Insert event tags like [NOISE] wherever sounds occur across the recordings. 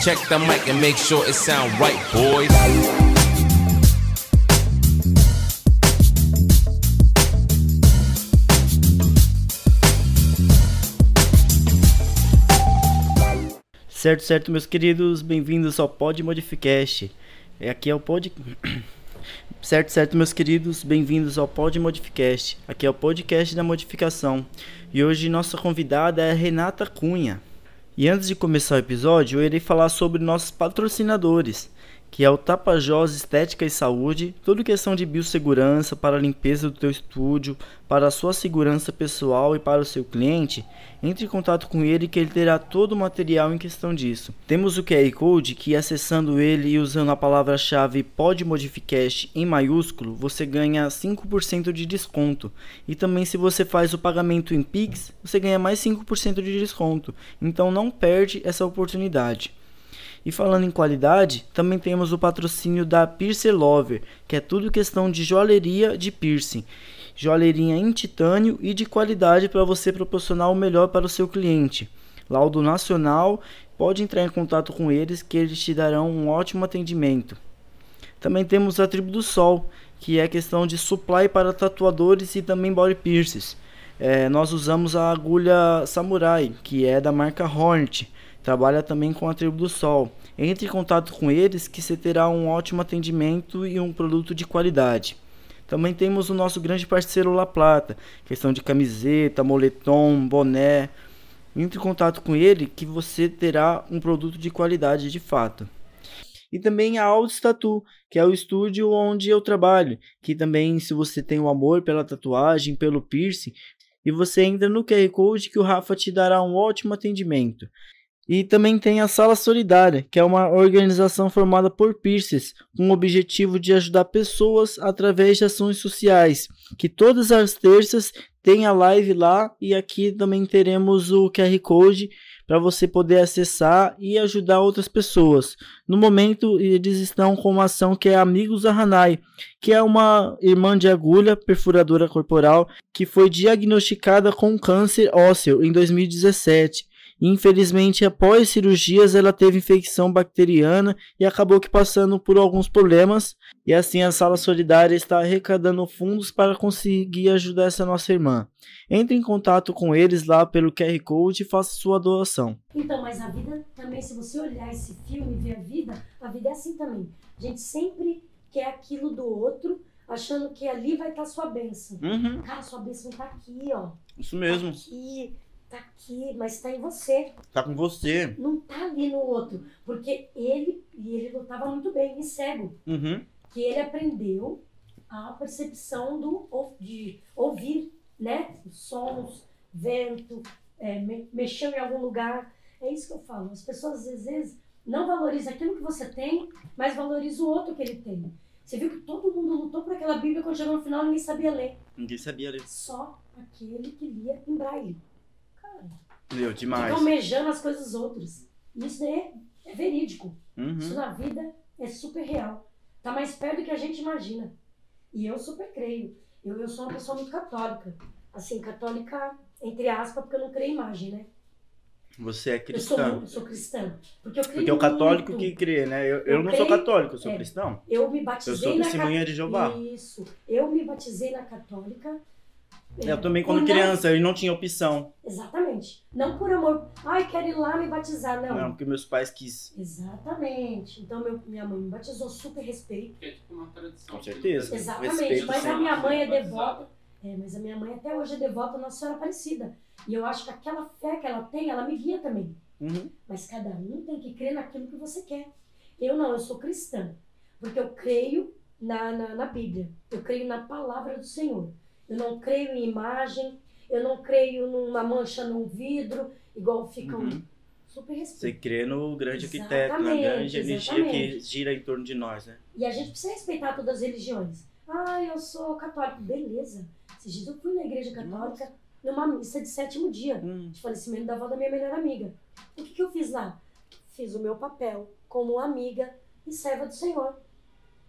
Check the mic and make sure it sound right, boys. Certo, certo, meus queridos, bem-vindos ao Pod Modificast. É, Aqui é o Pod. [COUGHS] certo, certo, meus queridos, bem-vindos ao Pod Modificast. Aqui é o podcast da modificação. E hoje nossa convidada é Renata Cunha. E antes de começar o episódio, eu irei falar sobre nossos patrocinadores, que é o Tapajós Estética e Saúde, tudo questão de biossegurança para a limpeza do teu estúdio, para a sua segurança pessoal e para o seu cliente. Entre em contato com ele que ele terá todo o material em questão disso. Temos o QR Code que acessando ele e usando a palavra-chave PodModificast em maiúsculo, você ganha 5% de desconto. E também se você faz o pagamento em Pix, você ganha mais 5% de desconto. Então não perde essa oportunidade. E falando em qualidade, também temos o patrocínio da Piercer Lover, que é tudo questão de joalheria de piercing. Joalheria em titânio e de qualidade para você proporcionar o melhor para o seu cliente. Laudo nacional, pode entrar em contato com eles que eles te darão um ótimo atendimento. Também temos a Tribo do Sol, que é questão de supply para tatuadores e também body piercings. É, nós usamos a agulha Samurai, que é da marca Hornet. Trabalha também com a Tribo do Sol. Entre em contato com eles que você terá um ótimo atendimento e um produto de qualidade. Também temos o nosso grande parceiro La Plata, questão de camiseta, moletom, boné. Entre em contato com ele que você terá um produto de qualidade de fato. E também a Audio Tattoo, que é o estúdio onde eu trabalho, que também se você tem o amor pela tatuagem, pelo piercing, e você entra no QR Code que o Rafa te dará um ótimo atendimento. E também tem a Sala Solidária, que é uma organização formada por piercers, com o objetivo de ajudar pessoas através de ações sociais. Que todas as terças tem a live lá e aqui também teremos o QR Code para você poder acessar e ajudar outras pessoas. No momento, eles estão com uma ação que é Amigos da Hanai, que é uma irmã de agulha perfuradora corporal que foi diagnosticada com câncer ósseo em 2017. Infelizmente, após cirurgias, ela teve infecção bacteriana e acabou que passando por alguns problemas. E assim, a Sala Solidária está arrecadando fundos para conseguir ajudar essa nossa irmã. Entre em contato com eles lá pelo QR Code e faça sua doação. Então, mas a vida também, se você olhar esse filme e ver a vida, a vida é assim também. A gente sempre quer aquilo do outro, achando que ali vai estar sua bênção. Uhum, Cara, sua bênção tá aqui, ó. isso mesmo. Tá aqui, tá aqui, mas tá em você. Tá com você. Não tá ali no outro. Porque ele, e ele lutava muito bem, e cego. Uhum. Que ele aprendeu a percepção do, de ouvir, né? Sons, vento, é, me- mexeu em algum lugar. É isso que eu falo. As pessoas às vezes não valorizam aquilo que você tem, mas valorizam o outro que ele tem. Você viu que todo mundo lutou por aquela Bíblia quando chegou no final ninguém sabia ler. Ninguém sabia ler. Só aquele que lia em braille. Cara, Leu demais. fica almejando as coisas dos outros. Isso daí é, é verídico. Isso Uhum. na vida é super real. Tá mais perto do que a gente imagina. E eu super creio. Eu, eu sou uma pessoa muito católica. Assim, católica, entre aspas, porque eu não creio em imagem, né? Você é Eu sou, cristão. eu sou cristã. Porque eu creio Porque é o católico muito. que crê, né? Eu, eu Eu não sou creio- católico, eu sou é. cristão. Eu me Eu batizei sou na testemunha de Jeová. Isso. Eu me batizei na católica. É, Eu também, por quando não- criança, eu não tinha opção. Exatamente. Não por amor. Ai, quero ir lá me batizar. Não. Não, porque meus pais quis. Exatamente. Então, meu, minha mãe me batizou, super respeito. É tipo uma tradição. Com certeza. Exatamente, Respeito mas a minha mãe é devota. É, mas a minha mãe até hoje é devota à Nossa Senhora Aparecida. E eu acho que aquela fé que ela tem, ela me guia também. Uhum. Mas cada um tem que crer naquilo que você quer. Eu não, eu sou cristã. Porque eu creio na, na, na Bíblia. Eu creio na palavra do Senhor. Eu não creio em imagem. Eu não creio numa mancha num vidro, igual ficam Uhum. super Você respeito. crê no grande arquiteto, na grande energia que gira em torno de nós, né? E a gente precisa respeitar todas as religiões. Ah, eu sou católico. Beleza. Esses dias eu fui na igreja católica numa missa de sétimo dia, Hum. de falecimento da avó da minha melhor amiga. O que, que eu fiz lá? Fiz o meu papel como amiga e serva do Senhor.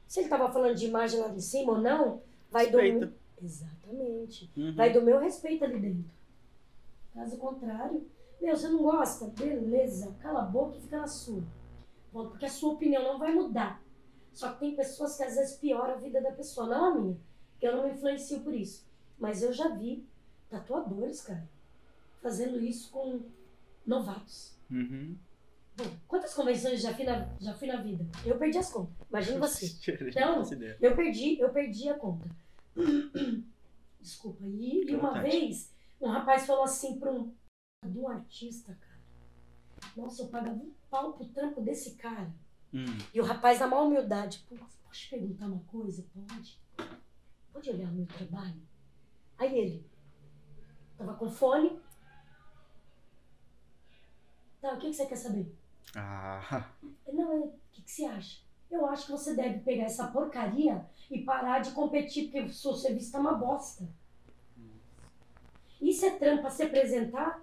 Se ele estava falando de imagem lá em cima ou não, vai do Respeita. meu... Exatamente. Uhum. Vai do meu respeito ali dentro. Caso contrário, meu, você não gosta? Beleza, cala a boca e fica na sua. Ponto. Porque a sua opinião não vai mudar. Só que tem pessoas que às vezes pioram a vida da pessoa, não a minha. Que eu não me influencio por isso. Mas eu já vi tatuadores, cara, fazendo isso com novatos. Uhum. Bom, quantas convenções já fui na, já fui na vida? Eu perdi as contas. Imagina [LAUGHS] você. Ideia. Eu perdi, eu perdi a conta. [COUGHS] Desculpa. E, e uma Vontade. vez, um rapaz falou assim para um, um artista, cara. Nossa, eu pagava um pau pro trampo desse cara. Hum. E o rapaz, na maior humildade, pô, posso te perguntar uma coisa? Pode? Pode olhar o meu trabalho? Aí ele, tava com fone. Tá, o que, que você quer saber? Ah, Não, é, o que, que você acha? Eu acho que você deve pegar essa porcaria e parar de competir, porque o seu serviço tá uma bosta. Isso é trampo pra se apresentar?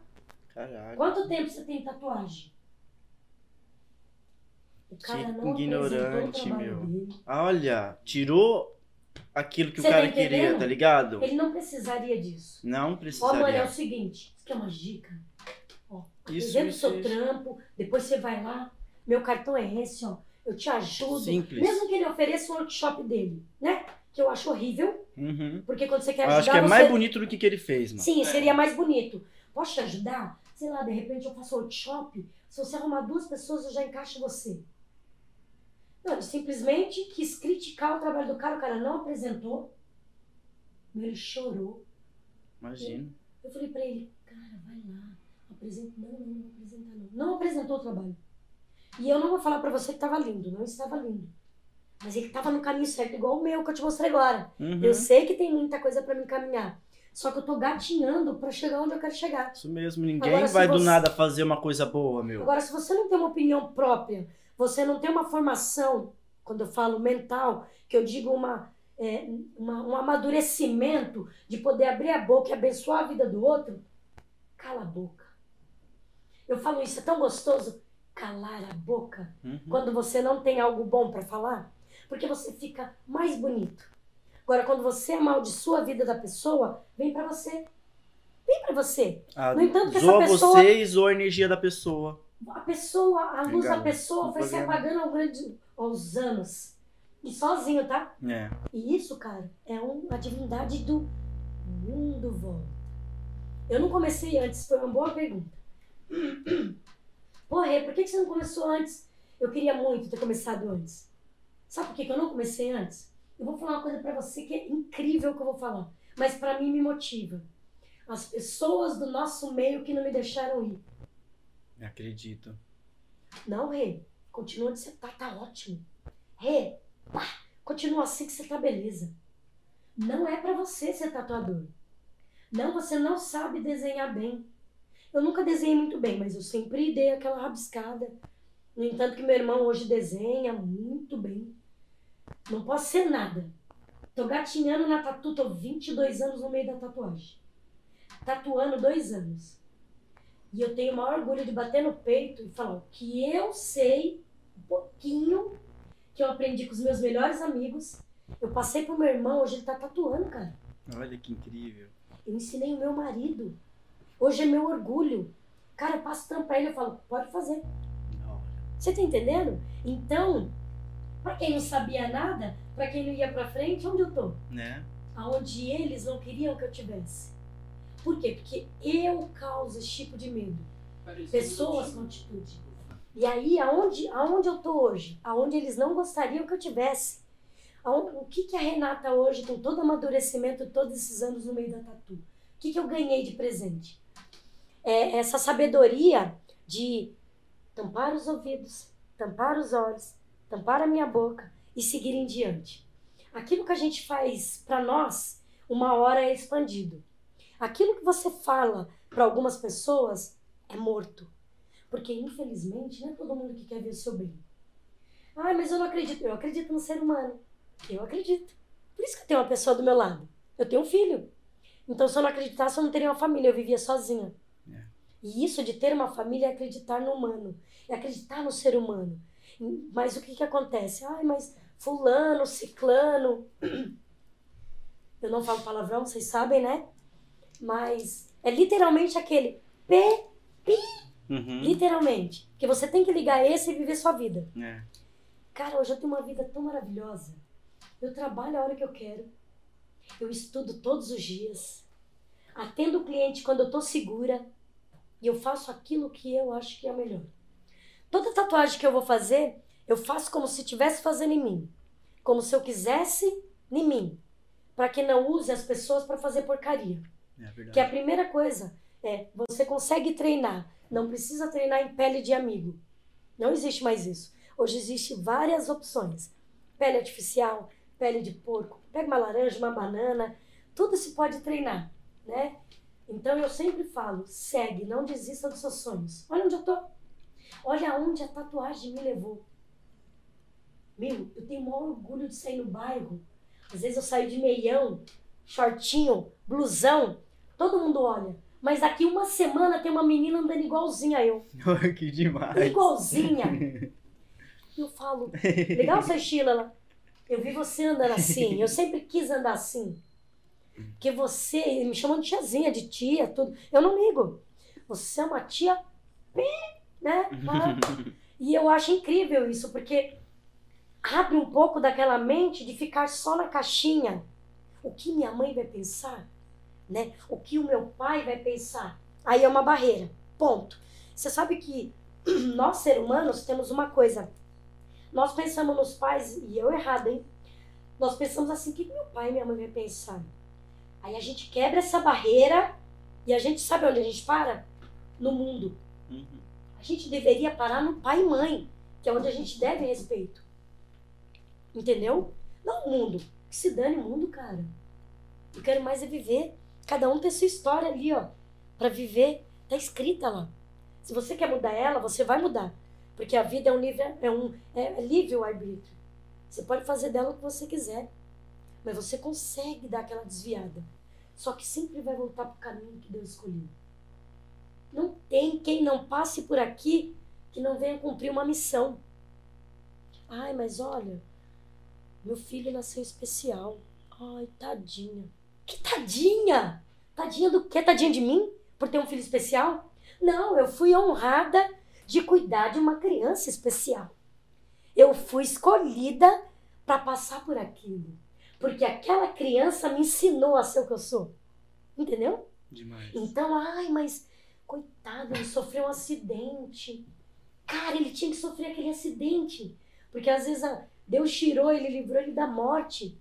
caralho. Quanto tempo você tem tatuagem? O cara Que não ignorante, meu. dele. Olha, tirou aquilo que Você o tá cara queria, entendendo? tá ligado? Ele não precisaria disso. Não Ó, mano, é precisaria. o seguinte, isso aqui é uma dica. Ó, Isso, isso, seu isso. trampo, depois você vai lá, meu cartão é esse, ó. Eu te ajudo. Simples. Mesmo que ele ofereça o workshop dele, né? Que eu acho horrível, Uhum. porque quando você quer Eu ajudar, acho que é você... mais bonito do que, que ele fez, mano. Sim, seria mais bonito. Posso te ajudar? Sei lá, de repente eu faço workshop. Se você arrumar duas pessoas, eu já encaixo você. Não, ele simplesmente quis criticar o trabalho do cara, o cara não apresentou. Ele chorou. Imagina. Eu falei pra ele, cara, vai lá, apresenta. Não, não, não apresenta não. Não apresentou o trabalho. E eu não vou falar pra você que tava lindo, não estava lindo. Mas ele tava no caminho certo, igual o meu que eu te mostrei agora. Uhum. Eu sei que tem muita coisa pra me caminhar. Só que eu tô gatinhando pra chegar onde eu quero chegar. Isso mesmo, ninguém Agora, vai do você- nada fazer uma coisa boa, meu. Agora, se você não tem uma opinião própria, você não tem uma formação, quando eu falo mental, que eu digo uma, é, uma- um amadurecimento de poder abrir a boca e abençoar a vida do outro, cala a boca. Eu falo isso, é tão gostoso, calar a boca, Uhum. quando você não tem algo bom para falar, porque você fica mais bonito. Agora, quando você amaldiçoa a vida da pessoa, vem para você. Vem para você. Ah, No entanto, que essa pessoa- você e zoa a energia da pessoa. A pessoa, a luz da pessoa foi se apagando ao grande, aos anos. E sozinho, tá? É. E isso, cara, é um, a divindade do mundo volta. Eu não comecei antes, foi uma boa pergunta. [CLEARS THROAT] Porra, por que que você não começou antes? Eu queria muito ter começado antes. Sabe por que que eu não comecei antes? Eu vou falar uma coisa pra você que é incrível que eu vou falar. Mas pra mim me motiva. As pessoas do nosso meio que não me deixaram ir. Acredito. Não, Rê. Continua onde você tá, tá ótimo. Rê, pá, continua assim que você tá beleza. Não é pra você ser tatuador. Não, você não sabe desenhar bem. Eu nunca desenhei muito bem, mas eu sempre dei aquela rabiscada. No entanto, que meu irmão hoje desenha muito bem. Não posso ser nada. Tô gatinhando na tatu, tô 22 anos no meio da tatuagem. Tatuando dois anos. E eu tenho o maior orgulho de bater no peito e falar que eu sei, um pouquinho, que eu aprendi com os meus melhores amigos. Eu passei pro meu irmão, hoje ele tá tatuando, cara. Olha que incrível. Eu ensinei o meu marido. Hoje é meu orgulho. Cara, eu passo tampa pra ele, eu falo, pode fazer. Você tá entendendo? Então, pra quem não sabia nada, pra quem não ia pra frente, onde eu tô? Né? Aonde eles não queriam que eu tivesse. Por quê? Porque eu causo esse tipo de medo. Pessoas com atitude. E aí, aonde, aonde eu tô hoje? Aonde eles não gostariam que eu tivesse. Aonde- o que, que a Renata hoje, com todo amadurecimento, todos esses anos no meio da tatu, o que, que eu ganhei de presente? É essa sabedoria de tampar os ouvidos, tampar os olhos, tampar a minha boca e seguir em diante. Aquilo que a gente faz para nós, uma hora é expandido. Aquilo que você fala para algumas pessoas é morto. Porque, infelizmente, não é todo mundo que quer ver o seu bem. Ah, mas eu não acredito. Eu acredito no ser humano. Eu acredito. Por isso que eu tenho uma pessoa do meu lado. Eu tenho um filho. Então, se eu não acreditasse, eu não teria uma família. Eu vivia sozinha. É. E isso de ter uma família é acreditar no humano. É acreditar no ser humano. Mas o que que acontece? Ai, mas fulano, ciclano... [CLEARS THROAT] Eu não falo palavrão, vocês sabem, né? Mas é literalmente aquele P, pi, Uhum. Literalmente. Porque você tem que ligar esse e viver sua vida. É. Cara, hoje eu tenho uma vida tão maravilhosa. Eu trabalho a hora que eu quero. Eu estudo todos os dias. Atendo o cliente quando eu tô segura. E eu faço aquilo que eu acho que é melhor. Toda tatuagem que eu vou fazer, eu faço como se estivesse fazendo em mim. Como se eu quisesse em mim. Para que não use as pessoas para fazer porcaria. É. Que a primeira coisa é, você consegue treinar, não precisa treinar em pele de amigo. Não existe mais isso. Hoje existe várias opções. Pele artificial, pele de porco, pega uma laranja, uma banana, tudo se pode treinar, né? Então eu sempre falo, segue, não desista dos seus sonhos. Olha onde eu tô. Olha onde a tatuagem me levou. Meu, eu tenho o maior orgulho de sair no bairro. Às vezes eu saio de meião, shortinho, blusão, todo mundo olha. Mas daqui uma semana tem uma menina andando igualzinha a eu. [LAUGHS] que demais. Igualzinha. [LAUGHS] Eu falo, legal seu estilo, ela. Eu vi você andando assim. Eu [LAUGHS] sempre quis andar assim. Porque você, me chamam de tiazinha, de tia, tudo. Eu não ligo. Você é uma tia, né? [LAUGHS] E eu acho incrível isso, porque abre um pouco daquela mente de ficar só na caixinha. O que minha mãe vai pensar? Né? O que o meu pai vai pensar? Aí é uma barreira. Ponto. Você sabe que [CLEARS THROAT] nós, seres humanos, temos uma coisa. Nós pensamos nos pais, e eu errado, hein? Nós pensamos assim, o que meu pai e minha mãe vai pensar? Aí a gente quebra essa barreira e a gente sabe onde a gente para? No mundo. Uhum. A gente deveria parar no pai e mãe, que é onde a gente deve respeito. Entendeu? Não o mundo. Que se dane o mundo, cara. Eu quero mais é viver. Cada um tem sua história ali, ó. Pra viver. Tá escrita lá. Se você quer mudar ela, você vai mudar. Porque a vida é um livre, é um é livre o arbítrio. Você pode fazer dela o que você quiser. Mas você consegue dar aquela desviada. Só que sempre vai voltar pro caminho que Deus escolheu. Não tem quem não passe por aqui que não venha cumprir uma missão. Ai, mas olha, meu filho nasceu especial. Ai, tadinha. Que tadinha? Tadinha do quê? Tadinha de mim? Por ter um filho especial? Não, eu fui honrada de cuidar de uma criança especial. Eu fui escolhida para passar por aquilo. Porque aquela criança me ensinou a ser o que eu sou. Entendeu? Demais. Então, ai, mas coitado, ele sofreu um acidente. Cara, ele tinha que sofrer aquele acidente. Porque às vezes Deus tirou ele, livrou ele da morte.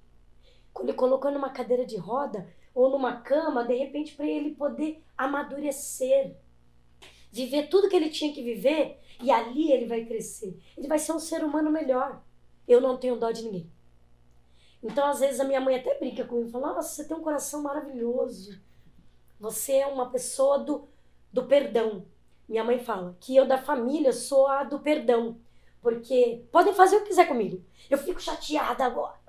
Quando ele colocou numa cadeira de roda ou numa cama, de repente, para ele poder amadurecer. Viver tudo que ele tinha que viver e ali ele vai crescer. Ele vai ser um ser humano melhor. Eu não tenho dó de ninguém. Então, às vezes, a minha mãe até brinca comigo, fala: Nossa, você tem um coração maravilhoso. Você é uma pessoa do, do perdão. Minha mãe fala que eu da família sou a do perdão. Porque podem fazer o que quiser comigo. Eu fico chateada agora.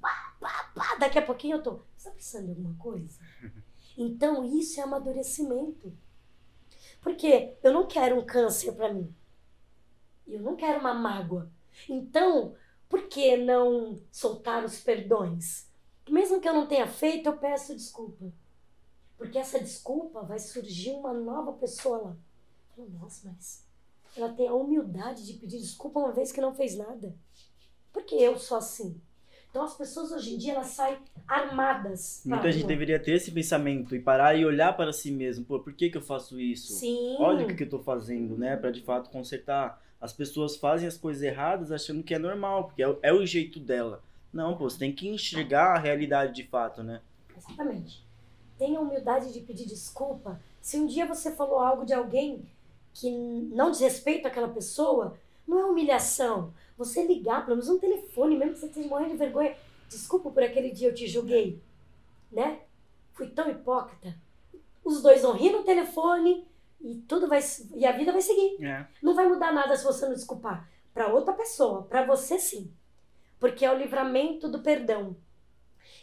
Pá, pá, pá. Daqui a pouquinho eu tô. Você tá precisando de alguma coisa? [LAUGHS] Então isso é amadurecimento. Porque eu não quero um câncer pra mim. Eu não quero uma mágoa. Então, por que não soltar os perdões? Mesmo que eu não tenha feito, eu peço desculpa. Porque essa desculpa vai surgir uma nova pessoa lá. Nossa, mas ela tem a humildade de pedir desculpa uma vez que não fez nada. Porque eu sou assim. Então as pessoas hoje em dia elas saem armadas. Muita gente deveria ter esse pensamento e parar e olhar para si mesmo. Pô, por que, que eu faço isso? Sim. Olha o que, que eu tô fazendo, né? Pra de fato consertar. As pessoas fazem as coisas erradas achando que é normal, porque é, o- é o jeito dela. Não, pô, você tem que enxergar a realidade de fato, né? Exatamente. Tenha a humildade de pedir desculpa. Se um dia você falou algo de alguém que não diz respeito àquela pessoa, não é humilhação. Você ligar, pelo menos um telefone, mesmo que você esteja morrendo de vergonha. Desculpa por aquele dia eu te julguei. Né? Fui tão hipócrita. Os dois vão rir no telefone e tudo vai e a vida vai seguir. É. Não vai mudar nada se você não desculpar. Para outra pessoa, para você sim. Porque é o livramento do perdão.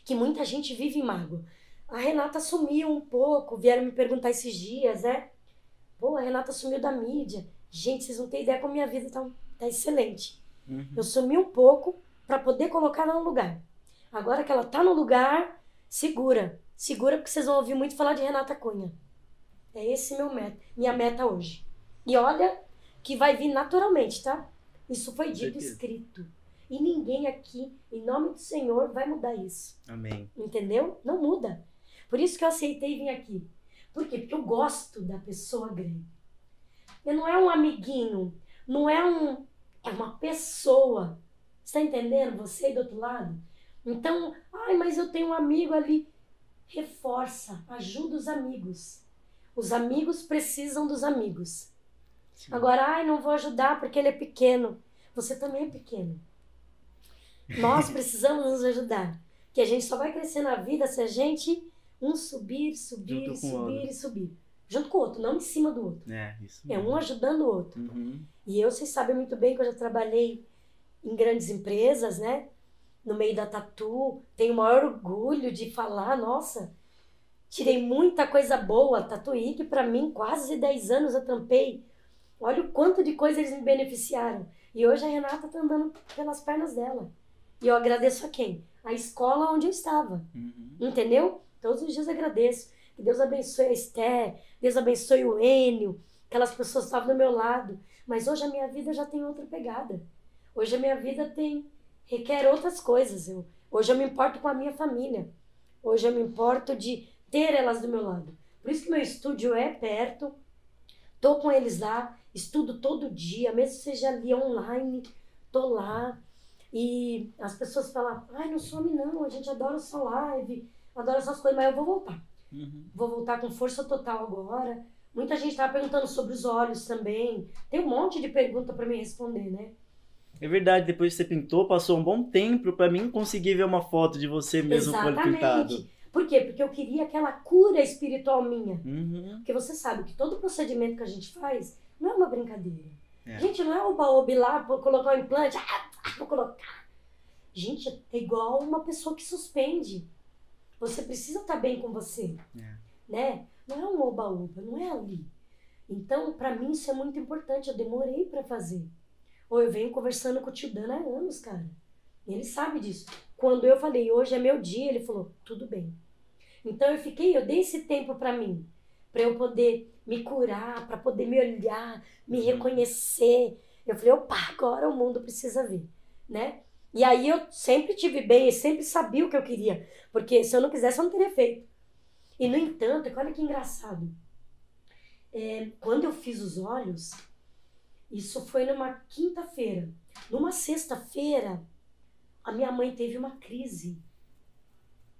Que muita gente vive em mágoa. A Renata sumiu um pouco, vieram me perguntar esses dias, né? Pô, a Renata sumiu da mídia. Gente, vocês não têm ideia como minha vida tá, tá excelente. Uhum. Eu sumi um pouco para poder colocar ela no lugar. Agora que ela tá no lugar, segura. Segura porque vocês vão ouvir muito falar de Renata Cunha. É esse meu meta, minha meta hoje. E olha que vai vir naturalmente, tá? Isso foi dito escrito. E ninguém aqui, em nome do Senhor, vai mudar isso. Amém. Entendeu? Não muda. Por isso que eu aceitei vir aqui. Por quê? Porque eu gosto da pessoa grande. Eu não é um amiguinho, não é um. É uma pessoa. Você tá entendendo? Você aí do outro lado? Então, ai, mas eu tenho um amigo ali. Reforça, ajuda os amigos. Os amigos precisam dos amigos. Sim. Agora, ai, não vou ajudar porque ele é pequeno. Você também é pequeno. Nós [LAUGHS] precisamos nos ajudar. Que a gente só vai crescer na vida se a gente um subir, subir, subir e subir. Junto com o outro, não em cima do outro. É, isso É mesmo. um ajudando o outro. Uhum. E eu, vocês sabem muito bem que eu já trabalhei em grandes empresas, né? No meio da tatu. Tenho o maior orgulho de falar, nossa, tirei muita coisa boa. Tatuí, que pra mim, quase 10 anos eu tampei. Olha o quanto de coisa eles me beneficiaram. E hoje a Renata tá andando pelas pernas dela. E eu agradeço a quem? A escola onde eu estava. Uhum. Entendeu? Todos os dias agradeço. Que Deus abençoe a Esther, Deus abençoe o Enio, aquelas pessoas estavam do meu lado. Mas hoje a minha vida já tem outra pegada. Hoje a minha vida tem requer outras coisas. Eu, hoje eu me importo com a minha família. Hoje eu me importo de ter elas do meu lado. Por isso que meu estúdio é perto. Tô com eles lá, estudo todo dia, mesmo que seja ali online, tô lá. E as pessoas falam, ai, não some não, a gente adora sua live, adora essas coisas, mas eu vou voltar. Uhum. Vou voltar com força total agora. Muita gente tava perguntando sobre os olhos também. Tem um monte de pergunta para me responder, né? É verdade, depois que você pintou, passou um bom tempo pra mim conseguir ver uma foto de você mesmo com o olho pintado. Por quê? Porque eu queria aquela cura espiritual minha. Uhum. Porque você sabe que todo procedimento que a gente faz não é uma brincadeira. É. Gente, não é o baobi lá, vou colocar um implante, ah, vou colocar. Gente, é igual uma pessoa que suspende. Você precisa estar bem com você. É. Né? Não é um oba-oba, não é ali. Então, pra mim, isso é muito importante. Eu demorei pra fazer. Ou eu venho conversando com o tio Dan há anos, cara. E ele sabe disso. Quando eu falei, hoje é meu dia, ele falou, tudo bem. Então eu fiquei, eu dei esse tempo pra mim, pra eu poder me curar, pra poder me olhar, me Uhum. reconhecer. Eu falei, opa, agora o mundo precisa ver, né? E aí eu sempre tive bem, eu sempre sabia o que eu queria, porque se eu não quisesse eu não teria feito. E no entanto, olha que engraçado. É, quando eu fiz os olhos, isso foi numa quinta-feira. Numa sexta-feira, a minha mãe teve uma crise.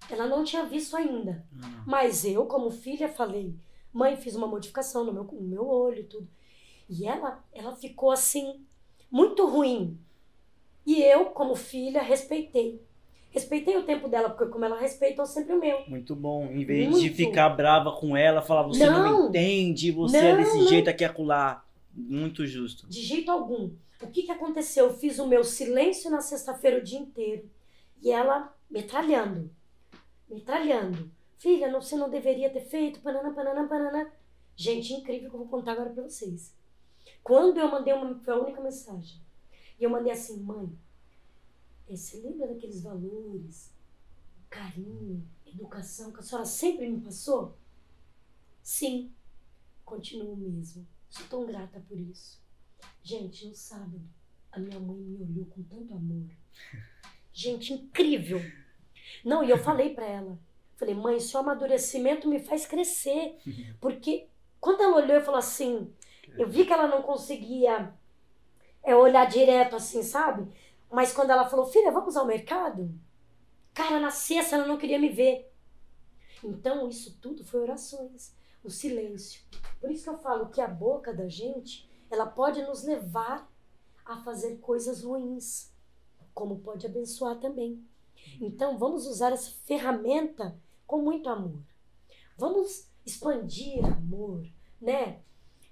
Ela não tinha visto ainda. Ah, Mas eu, como filha, falei: mãe, fiz uma modificação no meu, no meu olho e tudo. E ela, ela ficou assim, muito ruim. E eu, como filha, respeitei. Respeitei o tempo dela, porque como ela respeitou sempre o meu. Muito bom. Em vez de Muito. ficar brava com ela, falar você não, Não. me entende, você é Não, desse não. jeito aqui acolá. Muito justo. De jeito algum. O que, que aconteceu? Eu fiz o meu silêncio na sexta-feira o dia inteiro. E ela metralhando. Metralhando. Filha, não, você não deveria ter feito. Panana, panana, panana. Gente, incrível que eu vou contar agora pra vocês. Quando eu mandei uma. Foi a única mensagem. E eu mandei assim, mãe. eh, Você lembra daqueles valores? Carinho, educação que a senhora sempre me passou? Sim. Continuo mesmo. Sou tão grata por isso. Gente, no sábado, a minha mãe me olhou com tanto amor. [LAUGHS] Gente, incrível. Não, e eu falei pra ela. Falei, mãe, seu amadurecimento me faz crescer. [LAUGHS] Porque quando ela olhou e falou assim, eu vi que ela não conseguia é, olhar direto assim, sabe? Mas quando ela falou, filha, vamos ao mercado? Cara, na sexta ela não queria me ver. Então, isso tudo foi orações, o silêncio. Por isso que eu falo que a boca da gente, ela pode nos levar a fazer coisas ruins, como pode abençoar também. Então, vamos usar essa ferramenta com muito amor. Vamos expandir amor, né?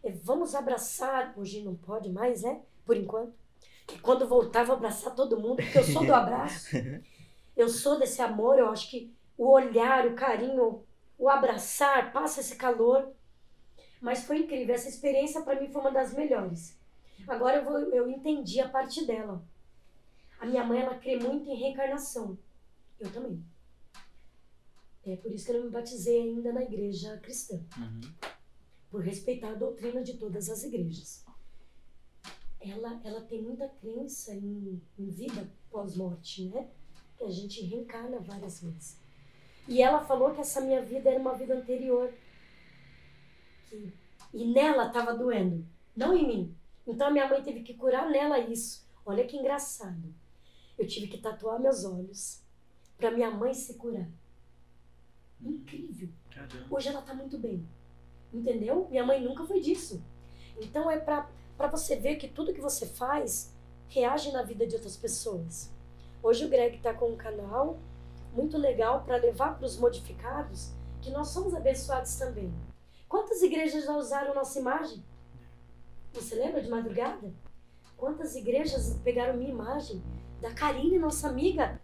É, Vamos abraçar, hoje não pode mais, né? Por enquanto. Que quando voltar, vou abraçar todo mundo, porque eu sou do abraço. [LAUGHS] Eu sou desse amor, eu acho que o olhar, o carinho, o abraçar, passa esse calor. Mas foi incrível, essa experiência para mim foi uma das melhores. Agora eu, vou, eu entendi a parte dela. A minha mãe, ela crê muito em reencarnação. Eu também. É por isso que eu não me batizei ainda na igreja cristã. Uhum. por respeitar a doutrina de todas as igrejas. Ela, ela tem muita crença em, em vida pós-morte, né? Que a gente reencarna várias vezes. E ela falou que essa minha vida era uma vida anterior. Que, e nela estava doendo, não em mim. Então a minha mãe teve que curar nela isso. Olha que engraçado. Eu tive que tatuar meus olhos para minha mãe se curar. Incrível. Caramba. Hoje ela tá muito bem. Entendeu? Minha mãe nunca foi disso. Então é pra, pra você ver que tudo que você faz reage na vida de outras pessoas. Hoje o Greg tá com um canal muito legal para levar para os modificados que nós somos abençoados também. Quantas igrejas já usaram nossa imagem? Você lembra de madrugada? Quantas igrejas pegaram minha imagem? Da Karine, nossa amiga.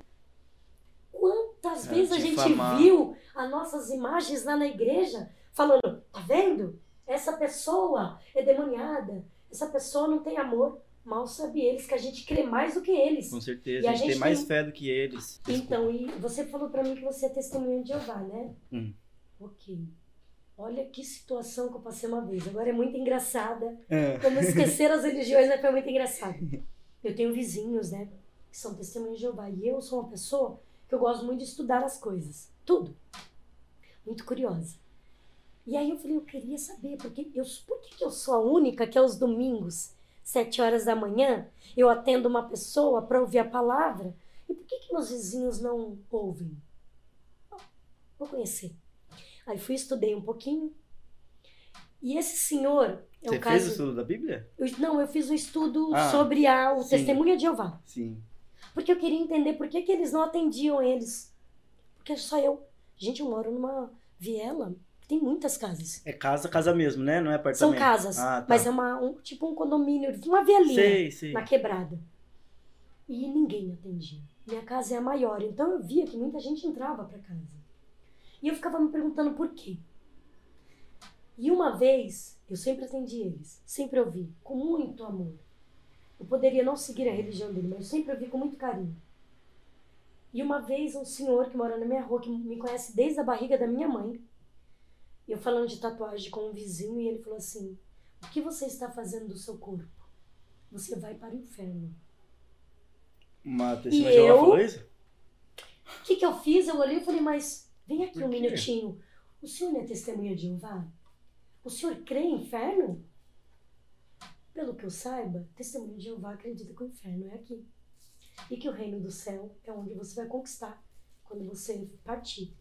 Quantas Ah, vezes a gente difamar. viu as nossas imagens lá na igreja falando: tá vendo? Essa pessoa é demoniada. Essa pessoa não tem amor. Mal sabe eles que a gente crê mais do que eles. Com certeza, a a gente tem gente mais tem- fé do que eles. Então, e você falou pra mim que você é testemunha de Jeová, né? Hum. Ok. Olha que situação que eu passei uma vez. Agora é muito engraçada. É. Como esquecer as [LAUGHS] religiões, né? Foi muito engraçado. Eu tenho vizinhos, né? Que são testemunhas de Jeová. E eu sou uma pessoa que eu gosto muito de estudar as coisas. Tudo. Muito curiosa. E aí eu falei, eu queria saber, porque eu, por que, que eu sou a única que aos domingos, sete horas da manhã, eu atendo uma pessoa para ouvir a palavra? E por que, que meus vizinhos não ouvem? Vou conhecer. Aí fui, estudei um pouquinho. E esse senhor é Você um fez caso. o estudo da Bíblia? Eu- não, eu fiz um estudo Ah, sobre a, o sim. testemunho de Jeová. Sim. Porque eu queria entender por que, que eles não atendiam eles. Porque só eu. Gente, eu moro numa viela tem muitas casas. É casa, casa mesmo, né? Não é São apartamento. casas, Ah, tá. mas é uma, um, tipo um condomínio, uma vielinha na quebrada. E ninguém atendia. Minha casa é a maior, então eu via que muita gente entrava para casa. E eu ficava me perguntando por quê. E uma vez, eu sempre atendi eles, sempre ouvi, com muito amor. Eu poderia não seguir a religião dele, mas eu sempre ouvi com muito carinho. E uma vez, um senhor que mora na minha rua, que me conhece desde a barriga da minha mãe, eu falando de tatuagem com um vizinho, e ele falou assim: O que você está fazendo do seu corpo? Você vai para o inferno. E de Jeová eu- falou isso? O que, que eu fiz? Eu olhei e falei, mas vem aqui um minutinho. O senhor não é testemunha de Jeová? O senhor crê em inferno? Pelo que eu saiba, testemunha de Jeová acredita que o inferno é aqui. E que o reino do céu é onde você vai conquistar quando você partir.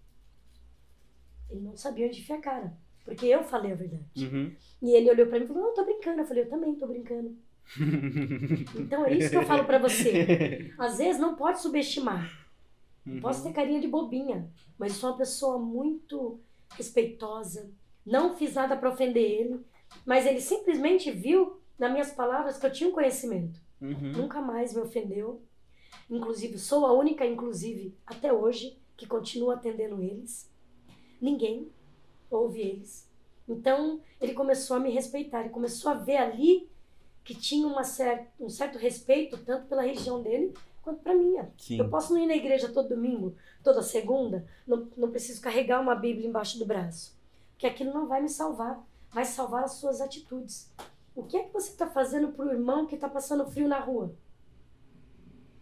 Ele não sabia onde enfiar a cara. Porque eu falei a verdade. Uhum. E ele olhou pra mim e falou, não, eu tô brincando. Eu falei, eu também tô brincando. [LAUGHS] Então é isso que eu falo pra você. [LAUGHS] Às vezes não pode subestimar. Uhum. Posso ter carinha de bobinha, mas sou uma pessoa muito respeitosa. Não fiz nada para ofender ele, mas ele simplesmente viu nas minhas palavras que eu tinha um conhecimento. Uhum. Nunca mais me ofendeu. Inclusive, sou a única, inclusive, até hoje, que continua atendendo eles. Ninguém ouve eles. Então, ele começou a me respeitar. Ele começou a ver ali que tinha uma cer um certo respeito, tanto pela religião dele, quanto para. Sim. Eu posso não ir na igreja todo domingo, toda segunda, não, não preciso carregar uma Bíblia embaixo do braço. Porque aquilo não vai me salvar, vai salvar as suas atitudes. O que é que você está fazendo pro irmão que está passando frio na rua?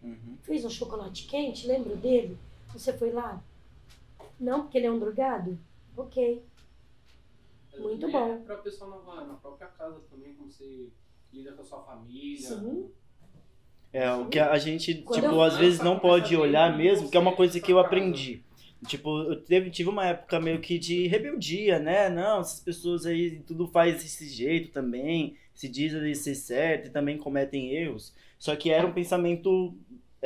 Uhum. Fez um chocolate quente, lembra dele? Você foi lá? Não, porque ele é um drogado? Ok. Muito É bom. Pra pessoa na, na própria casa também, como você lida com a sua família. Sim. É, o que a gente, Quando tipo, eu- às vezes não pode olhar mesmo, que é uma coisa que eu aprendi. Tipo, eu teve, tive uma época meio que de rebeldia, né? Não, essas pessoas aí tudo faz desse jeito também, se dizem ser certo e também cometem erros. Só que era um pensamento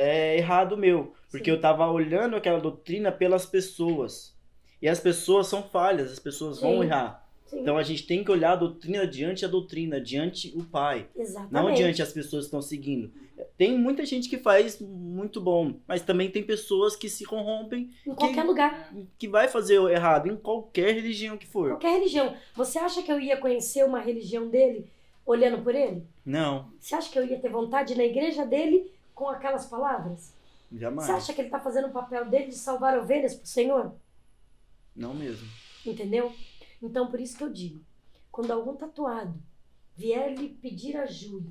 é, errado meu, porque Sim. eu tava olhando aquela doutrina pelas pessoas. E as pessoas são falhas, as pessoas vão Sim. errar. Sim. Então a gente tem que olhar a doutrina diante a doutrina, diante o Pai. Exatamente. Não diante as pessoas que estão seguindo. Tem muita gente que faz muito bom, mas também tem pessoas que se corrompem, Em qualquer lugar. que vai fazer o errado em qualquer religião que for. Qualquer religião. Você acha que eu ia conhecer uma religião dele olhando por ele? Não, Você acha que eu ia ter vontade na igreja dele com aquelas palavras? jamais. Você acha que ele está fazendo o papel dele de salvar ovelhas para o Senhor? Não mesmo. Entendeu? Então, por isso que eu digo: quando algum tatuado vier lhe pedir ajuda,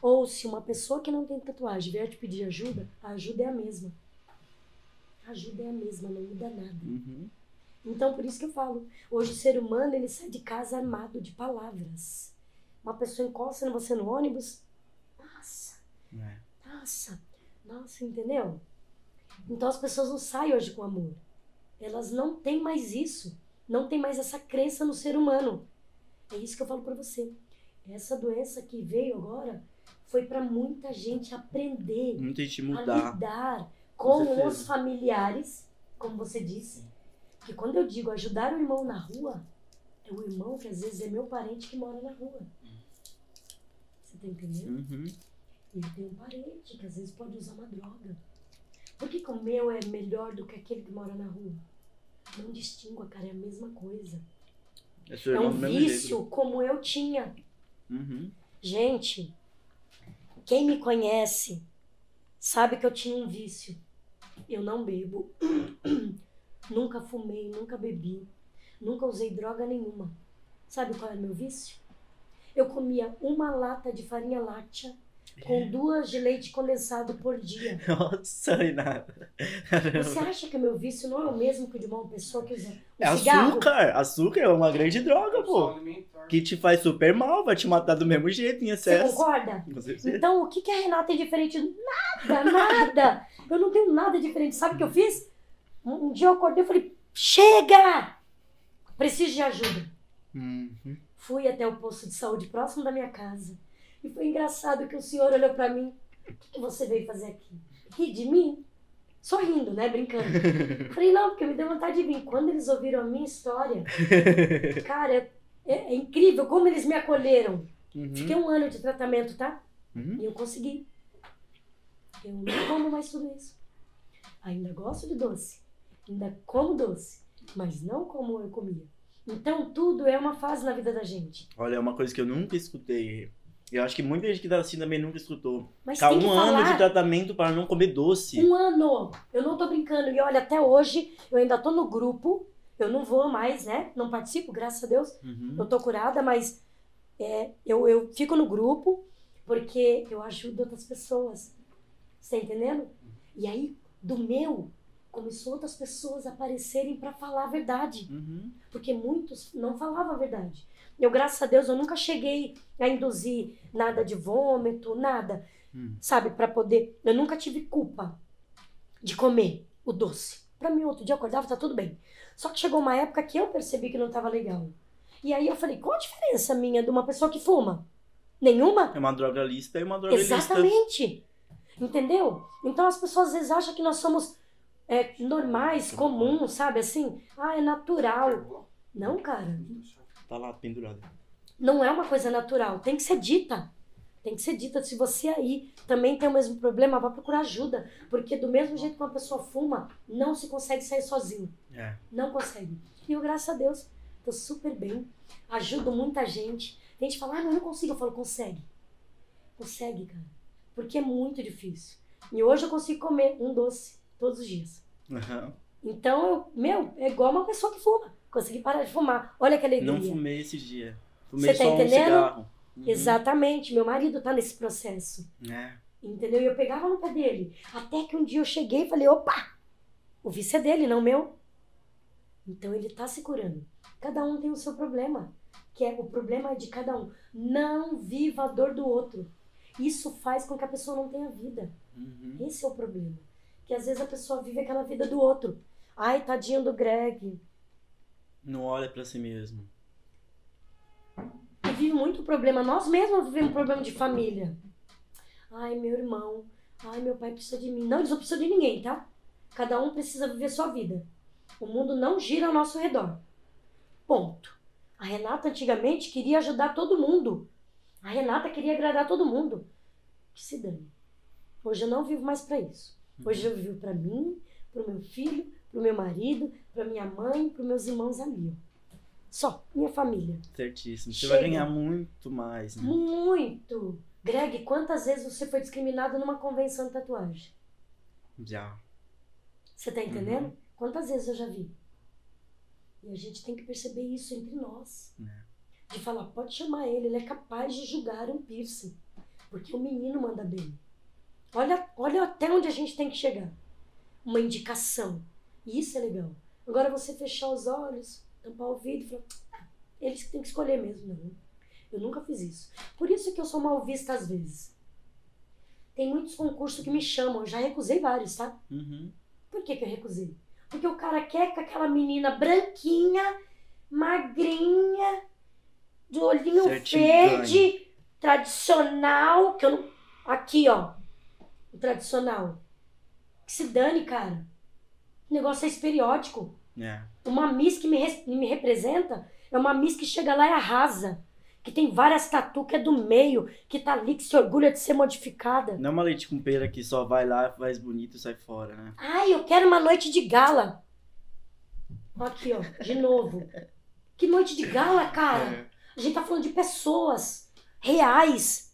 ou se uma pessoa que não tem tatuagem vier te pedir ajuda, a ajuda é a mesma. A ajuda é a mesma, não muda nada. Uhum. Então, por isso que eu falo, hoje o ser humano ele sai de casa armado de palavras. Uma pessoa encosta você no ônibus, nossa, É. nossa, nossa, entendeu? Então as pessoas não saem hoje com amor. Elas não têm mais isso. Não tem mais essa crença no ser humano. É isso que eu falo pra você. Essa doença que veio agora foi pra muita gente aprender Muita gente a mudar. lidar Com com, os familiares, como você disse. Que quando eu digo ajudar o irmão na rua, é o irmão que às vezes é meu parente que mora na rua. Você tá entendendo? Uhum. Eu tenho um parente que às vezes pode usar uma droga. Por que, que o meu é melhor do que aquele que mora na rua? Não distingua, cara, é a mesma coisa. É É um vício como eu tinha. Uhum. Gente, quem me conhece sabe que eu tinha um vício. Eu não bebo. [CLEARS THROAT] nunca fumei, nunca bebi. Nunca usei droga nenhuma. Sabe qual era o meu vício? Eu comia uma lata de farinha láctea com duas de leite condensado por dia. [LAUGHS] Nossa, Renata. Você acha que o meu vício não é o mesmo que o de uma pessoa que usa um É cigarro? açúcar. Açúcar é uma grande droga, pô. Que te faz super mal, vai te matar do mesmo jeito em Você excesso. concorda? Com certeza. Então, o que, que a Renata é diferente? Nada, nada. Eu não tenho nada diferente. Sabe o que eu fiz? Um, um dia eu acordei e falei: chega! Preciso de ajuda. Uhum. Fui até o posto de saúde próximo da minha casa. E foi engraçado que o senhor olhou pra mim: o que, que você veio fazer aqui? Rir de mim? Sorrindo, né? Brincando. [LAUGHS] Falei: não, porque me deu vontade de vir. Quando eles ouviram a minha história, [LAUGHS] cara, é, é incrível como eles me acolheram. Uhum. Fiquei um ano de tratamento, tá? Uhum. E eu consegui. Eu não como mais tudo isso. Ainda gosto de doce. Ainda como doce. Mas não como eu comia. Então tudo é uma fase na vida da gente. Olha, é uma coisa que eu nunca escutei. Eu acho que muita gente que tá assim também nunca escutou. Mas Ficar tem que um ano falar de tratamento para não comer doce. um ano. Eu não tô brincando. E olha, até hoje eu ainda tô no grupo. Eu não vou mais, né? Não participo, graças a Deus. Uhum. Eu tô curada, mas é, eu, eu fico no grupo porque eu ajudo outras pessoas. Você tá entendendo? E aí, do meu, começou outras pessoas a aparecerem para falar a verdade. Uhum. Porque muitos não falavam a verdade. Eu, graças a Deus, eu nunca cheguei a induzir nada de vômito, nada. Hum. Sabe, para poder. Eu nunca tive culpa de comer o doce. Pra mim, outro dia eu acordava, tá tudo bem. Só que chegou uma época que eu percebi que não tava legal. E aí eu falei, qual a diferença minha de uma pessoa que fuma? Nenhuma? É uma droga lista e uma droga lista. Exatamente. Entendeu? Então as pessoas às vezes acham que nós somos é, normais, comuns, sabe? Assim, ah, é natural. Não, cara. Tá lá pendurado. Não é uma coisa natural. Tem que ser dita. Tem que ser dita. Se você aí também tem o mesmo problema, vá procurar ajuda. Porque do mesmo jeito que uma pessoa fuma, não se consegue sair sozinho. É. Não consegue. E eu, graças a Deus, tô super bem. Ajudo muita gente. Tem gente que fala, ah, mas eu não consigo. Eu falo, consegue. Consegue, cara. Porque é muito difícil. E hoje eu consigo comer um doce todos os dias. Aham. Então, eu, meu, é igual uma pessoa que fuma. Consegui parar de fumar. Olha que alegria. Não fumei esse dia. Fumei Você tá um entendendo? cigarro. Uhum. Exatamente. Meu marido tá nesse processo. É. Entendeu? E eu pegava no pé dele. Até que um dia eu cheguei e falei, opa! O vício é dele, não meu. Então ele tá se curando. Cada um tem o seu problema. Que é o problema de cada um. Não viva a dor do outro. Isso faz com que a pessoa não tenha vida. Uhum. Esse é o problema. Que às vezes a pessoa vive aquela vida do outro. Ai, tadinho do Greg. Não olha pra si mesmo. E vive muito problema. Nós mesmos vivemos problema de família. Ai, meu irmão. Ai, meu pai precisa de mim. Não, eles não precisam de ninguém, tá? Cada um precisa viver sua vida. O mundo não gira ao nosso redor. Ponto. A Renata antigamente queria ajudar todo mundo. A Renata queria agradar todo mundo. Que se dane. Hoje eu não vivo mais pra isso. Hoje eu vivo pra mim, pro meu filho, pro meu marido, pra minha mãe, pros meus irmãos ali. ó. Só, minha família. Certíssimo. Você Chega. vai ganhar muito mais, né? Muito! Greg, quantas vezes você foi discriminado numa convenção de tatuagem? Já. Você tá entendendo? Quantas vezes eu já vi? E a gente tem que perceber isso entre nós. É. de falar, pode chamar ele, ele é capaz de julgar um piercing. Porque o menino manda bem. Olha, olha até onde a gente tem que chegar. Uma indicação. E isso é legal. Agora você fechar os olhos, tampar o ouvido e falar, "Ah, eles que têm que escolher mesmo, não. Eu nunca fiz isso. Por isso que eu sou mal vista às vezes. Tem muitos concursos que me chamam, eu já recusei vários, tá? Uhum. Por que, que eu recusei? Porque o cara quer com aquela menina branquinha, magrinha, de olhinho verde, tradicional, que eu não. Aqui, ó. O tradicional. Que se dane, cara. O negócio é estereótipo. É. Uma Miss que me, me representa é uma Miss que chega lá e arrasa. Que tem várias tatu que é do meio, que tá ali, que se orgulha de ser modificada. Não é uma leite com pera que só vai lá, faz bonito e sai fora, né? Ai, eu quero uma noite de gala. Aqui, ó, de novo. Que noite de gala, cara? A gente tá falando de pessoas reais,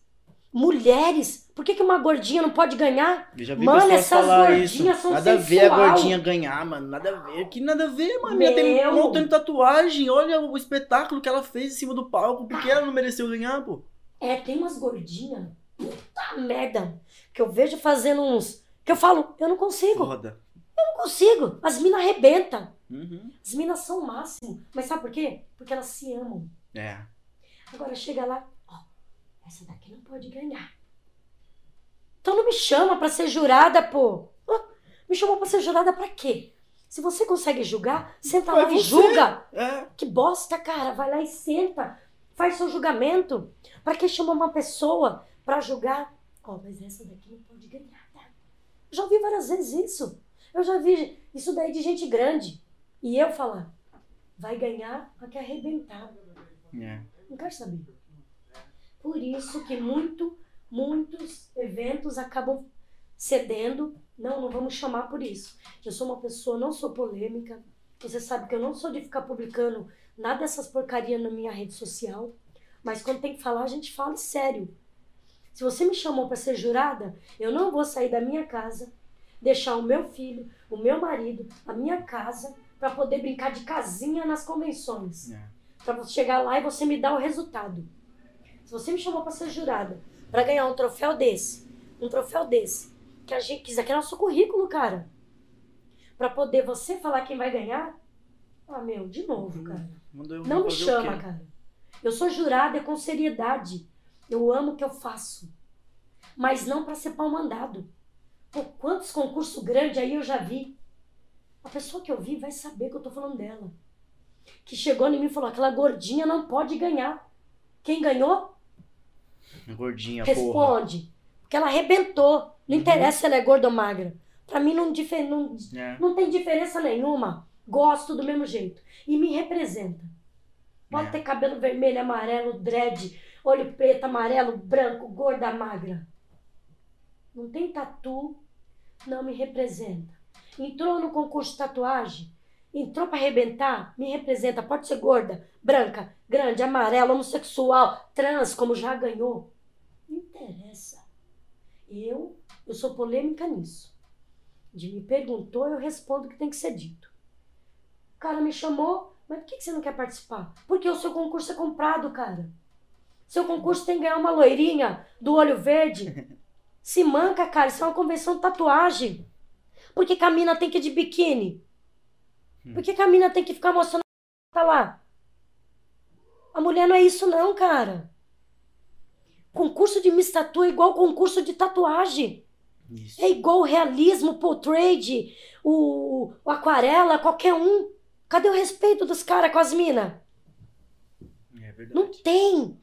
mulheres. Por que, que uma gordinha não pode ganhar? Mano, essas falar isso. gordinhas são Nada a ver a sensual. gordinha ganhar, mano. Nada a ver. Que nada a ver, mano. A minha tem Meu. um montão de tatuagem. Olha o espetáculo que ela fez em cima do palco. Por que ela não mereceu ganhar, pô? É, tem umas gordinhas. Puta merda. Que eu vejo fazendo uns. Que eu falo, eu não consigo. Foda. Eu não consigo. As minas arrebentam. Uhum. As minas são o máximo. Mas sabe por quê? Porque elas se amam. É. Agora chega lá, essa daqui não pode ganhar. Então não me chama pra ser jurada, pô. Me chamou pra ser jurada pra quê? Se você consegue julgar, senta lá e julga. É. Que bosta, cara. Vai lá e senta. Faz seu julgamento. Pra que chamar uma pessoa pra julgar? Ó, mas essa daqui não pode ganhar, tá? Já ouvi várias vezes isso. Eu já vi isso daí de gente grande. E eu falar, vai ganhar a que arrebentar. É. Não quero saber. Por isso que muito, muitos eventos acabam cedendo. Não, não vamos chamar por isso. Eu sou uma pessoa, não sou polêmica. Você sabe que eu não sou de ficar publicando nada dessas porcarias na minha rede social. Mas quando tem que falar, a gente fala sério. Se você me chamou para ser jurada, eu não vou sair da minha casa, deixar o meu filho, o meu marido, a minha casa, para poder brincar de casinha nas convenções É. para chegar lá e você me dar o resultado. Se você me chamou para ser jurada, para ganhar um troféu desse, um troféu desse, que a gente quiser, que é nosso currículo, cara, para poder você falar quem vai ganhar, ah, meu, de novo, cara. Mandou eu Não me chama, cara. Eu sou jurada com seriedade. Eu amo o que eu faço. Mas não para ser pau mandado. Pô, quantos concursos grandes aí eu já vi. A pessoa que eu vi vai saber que eu tô falando dela. Que chegou em mim e falou: aquela gordinha não pode ganhar. Quem ganhou? Gordinha, porra. Responde. Porque ela arrebentou. Não Uhum. interessa se ela é gorda ou magra. Pra mim não, difer- não, É. não tem diferença nenhuma. Gosto do mesmo jeito. E me representa. Pode É. ter cabelo vermelho, amarelo, dread, olho preto, amarelo, branco, gorda, magra. Não tem tatu, não me representa. Entrou no concurso de tatuagem, entrou pra arrebentar, me representa. Pode ser gorda, branca, grande, amarela, homossexual, trans, como já ganhou. Não interessa. Eu, eu sou polêmica nisso. De me perguntou, eu respondo o que tem que ser dito. O cara me chamou, mas por que você não quer participar? Porque o seu concurso é comprado, cara. Seu concurso tem que ganhar uma loirinha do olho verde. [LAUGHS] Se manca, cara, isso é uma convenção de tatuagem. Por que, que a mina tem que ir de biquíni? Por que, que a mina tem que ficar mostrando tá lá? A mulher não é isso não, cara. Concurso de Miss Tatu é igual concurso de tatuagem. Isso. É igual o realismo, o portrait, o, o aquarela, qualquer um. Cadê o respeito dos caras com as minas? É verdade. Não tem.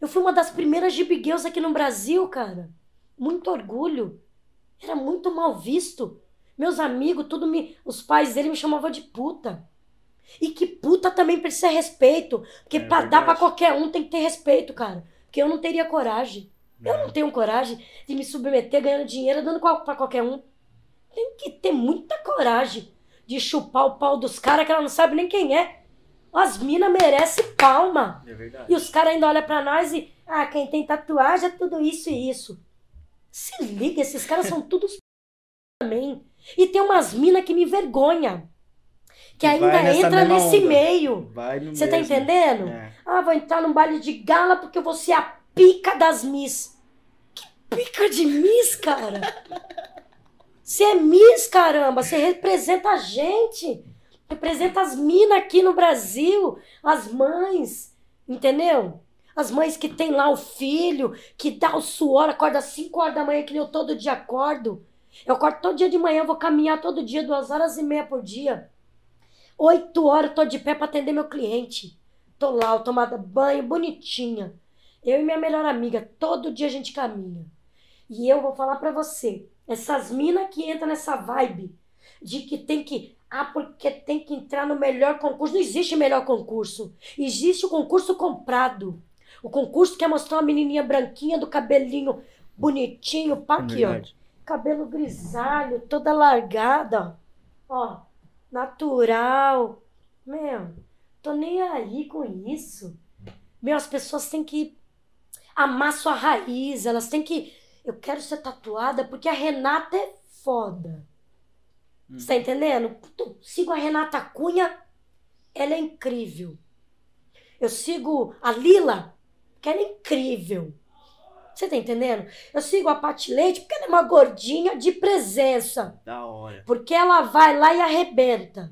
Eu fui uma das primeiras Gibi Girls aqui no Brasil, cara. Muito orgulho. Era muito mal visto. Meus amigos, tudo me. Os pais dele me chamavam de puta. E que puta também precisa respeito. Porque É pra dar verdade. pra qualquer um tem que ter respeito, cara. Porque eu não teria coragem. Eu É. não tenho coragem de me submeter ganhando dinheiro dando pra qualquer um. Tem que ter muita coragem de chupar o pau dos caras que ela não sabe nem quem é. As minas merecem palma. É verdade. E os caras ainda olham pra nós e. Ah, quem tem tatuagem é tudo isso e isso. Se liga, esses caras são [LAUGHS] todos também. E tem umas minas que me vergonha. Que ainda entra nesse onda. meio. Você tá entendendo? É. Ah, vou entrar num baile de gala porque eu vou ser a pica das Miss. Que pica de Miss, cara? [LAUGHS] Você é Miss, caramba. Você representa a gente. Representa as minas aqui no Brasil. As mães. Entendeu? As mães que tem lá o filho, que dá o suor, acorda às 5 horas da manhã, que nem eu todo dia acordo. Eu acordo todo dia de manhã, vou caminhar todo dia, duas horas e meia por dia. Oito horas eu tô de pé pra atender meu cliente. Tô lá, tomada banho, bonitinha. Eu e minha melhor amiga, todo dia a gente caminha. E eu vou falar pra você, essas minas que entram nessa vibe de que tem que. Ah, porque tem que entrar no melhor concurso. Não existe melhor concurso. Existe o concurso comprado. O concurso quer mostrar uma menininha branquinha do cabelinho bonitinho. Pá, aqui, ó. Cabelo grisalho, toda largada. Ó, natural. Meu, tô nem aí com isso. Meu, as pessoas têm que amar sua raiz, elas têm que. Eu quero ser tatuada porque a Renata é foda. Você tá entendendo? Puto, sigo a Renata Cunha, ela é incrível. Eu sigo a Lila, que ela é incrível. Você tá entendendo? Eu sigo a Pati Leite porque ela é uma gordinha de presença. Da hora. Porque ela vai lá e arrebenta.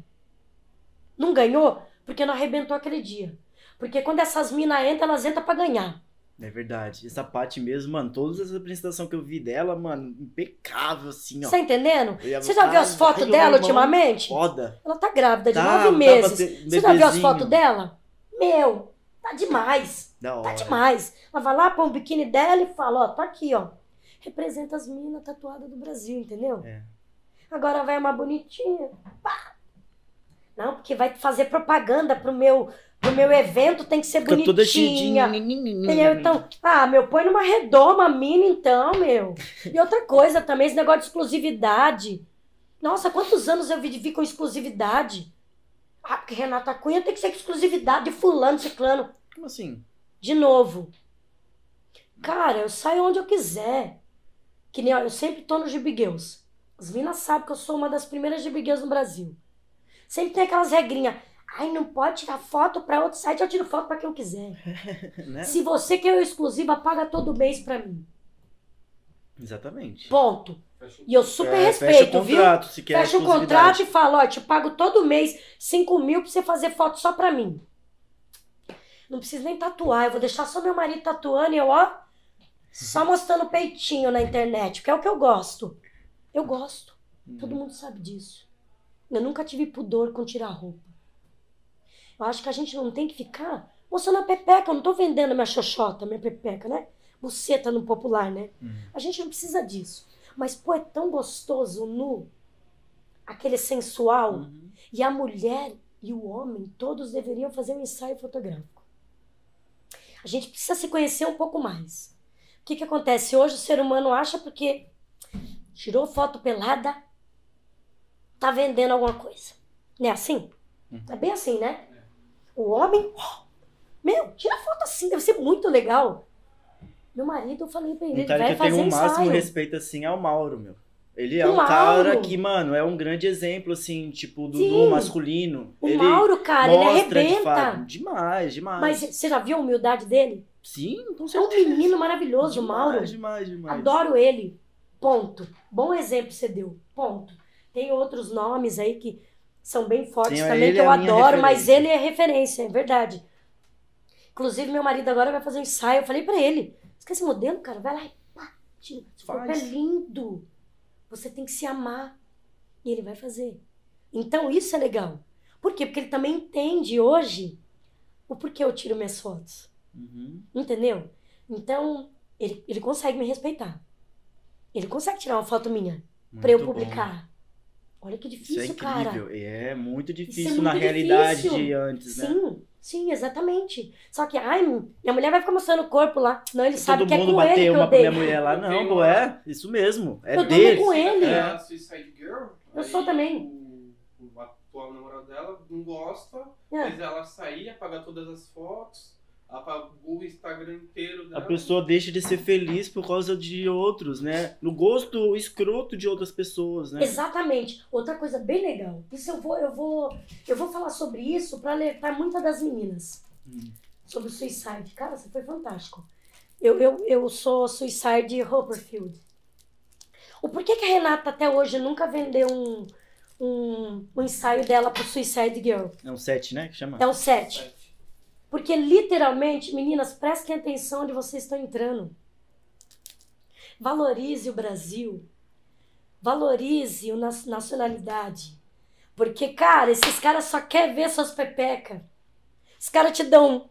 Não ganhou? Porque não arrebentou aquele dia. Porque quando essas minas entram, elas entram pra ganhar. É verdade. Essa parte mesmo, mano, todas as apresentações que eu vi dela, mano, impecável, assim, ó. Você tá entendendo? Você já viu as fotos dela ultimamente? Foda. Ela tá grávida de Tá, nove meses. Você já viu as fotos dela? Meu, tá demais. Da Tá hora. demais. Ela vai lá, põe o biquíni dela e fala, ó, tá aqui, ó. Representa as minas tatuadas do Brasil, entendeu? É. Agora vai uma bonitinha. Pá. Não, porque vai fazer propaganda pro meu, pro meu evento, tem que ser Fica toda bonitinha. cheia Entendeu? Então, ah, meu, põe numa redoma mina, então, meu. E outra coisa também, esse negócio de exclusividade. Nossa, quantos anos eu vi, vi com exclusividade? Ah, porque Renata Cunha tem que ser exclusividade de fulano, ciclano. Como assim? De novo. Cara, eu saio onde eu quiser. Que nem, ó, eu sempre tô no Gibi Girls. As minas sabem que eu sou uma das primeiras Gibi Girls no Brasil. Sempre tem aquelas regrinhas. Ai, não pode tirar foto pra outro site, eu tiro foto pra quem eu quiser. [LAUGHS] né? Se você quer o exclusiva, paga todo mês pra mim. Exatamente. Ponto. E eu super É, respeito, fecha o viu? contrato, se quer Fecha o contrato e fala, ó, te pago todo mês 5 mil pra você fazer foto só pra mim. Não precisa nem tatuar, eu vou deixar só meu marido tatuando e eu, ó, só mostrando o peitinho na internet, porque é o que eu gosto. Eu gosto. Uhum. Todo mundo sabe disso. Eu nunca tive pudor com tirar roupa. Eu acho que a gente não tem que ficar mostrando a pepeca. Eu não tô vendendo minha xoxota, minha pepeca, né? Buceta no popular, né? Uhum. A gente não precisa disso. Mas, pô, é tão gostoso nu, aquele sensual. Uhum. E a mulher e o homem, todos deveriam fazer um ensaio fotográfico. A gente precisa se conhecer um pouco mais. O que, que acontece? Hoje o ser humano acha porque tirou foto pelada, tá vendendo alguma coisa. Não é assim? Uhum. É bem assim, né? O homem, ó, meu, tira foto assim, deve ser muito legal. Meu marido, eu falei pra ele, Um ele cara vai que eu tenho o máximo respeito, assim, é o Mauro, meu. Ele é O um cara Mauro. que, mano, é um grande exemplo, assim, tipo, do, do masculino. O ele Mauro, cara, ele mostra de arrebenta. fato. Demais, demais. Mas você já viu a humildade dele? Sim, com É um certeza. menino maravilhoso, o demais, Mauro. Demais, demais. Adoro ele. Ponto. Bom exemplo você deu. Ponto. Tem outros nomes aí que são bem fortes Sim, também, que eu é adoro, mas ele é referência, é verdade. Inclusive, meu marido agora vai fazer um ensaio. Eu falei pra ele: Você quer esse modelo, cara? Vai lá e pá, tira. Esse corpo é Faz. lindo. Você tem que se amar. E ele vai fazer. Então, isso é legal. Por quê? Porque ele também entende hoje o porquê eu tiro minhas fotos. Uhum. Entendeu? Então, ele, ele consegue me respeitar. Ele consegue tirar uma foto minha pra eu Muito bom. publicar. Olha que Isso difícil, é cara. incrível. E é muito Isso é difícil na muito realidade difícil. de antes, né? Sim, sim, exatamente. Só que, ai, minha mulher vai ficar mostrando o corpo lá. Não, ele sabe Todo que é com ele que bateu eu uma pra minha dei. mulher lá. Não, uma- é isso mesmo. É Eu dele. com ele. É. Eu sou também. O, o atual namorado dela não gosta, É. fez ela sair, apagar todas as fotos. Apagou o Instagram inteiro A pessoa deixa de ser feliz por causa de outros, né? No gosto escroto de outras pessoas, né? Exatamente. Outra coisa bem legal. Isso eu vou, eu vou, eu vou falar sobre isso para alertar muitas das meninas. Hum. Sobre o suicide. Cara, você foi fantástico. Eu, eu, eu sou suicide Hopperfield. O porquê que a Renata até hoje nunca vendeu um, um, um ensaio dela pro Suicide Girl? É um set, né? Que chama? É um set. Porque literalmente, meninas, prestem atenção onde vocês estão entrando. Valorize o Brasil. Valorize a nacionalidade. Porque, cara, esses caras só querem ver suas pepecas. Os caras te dão,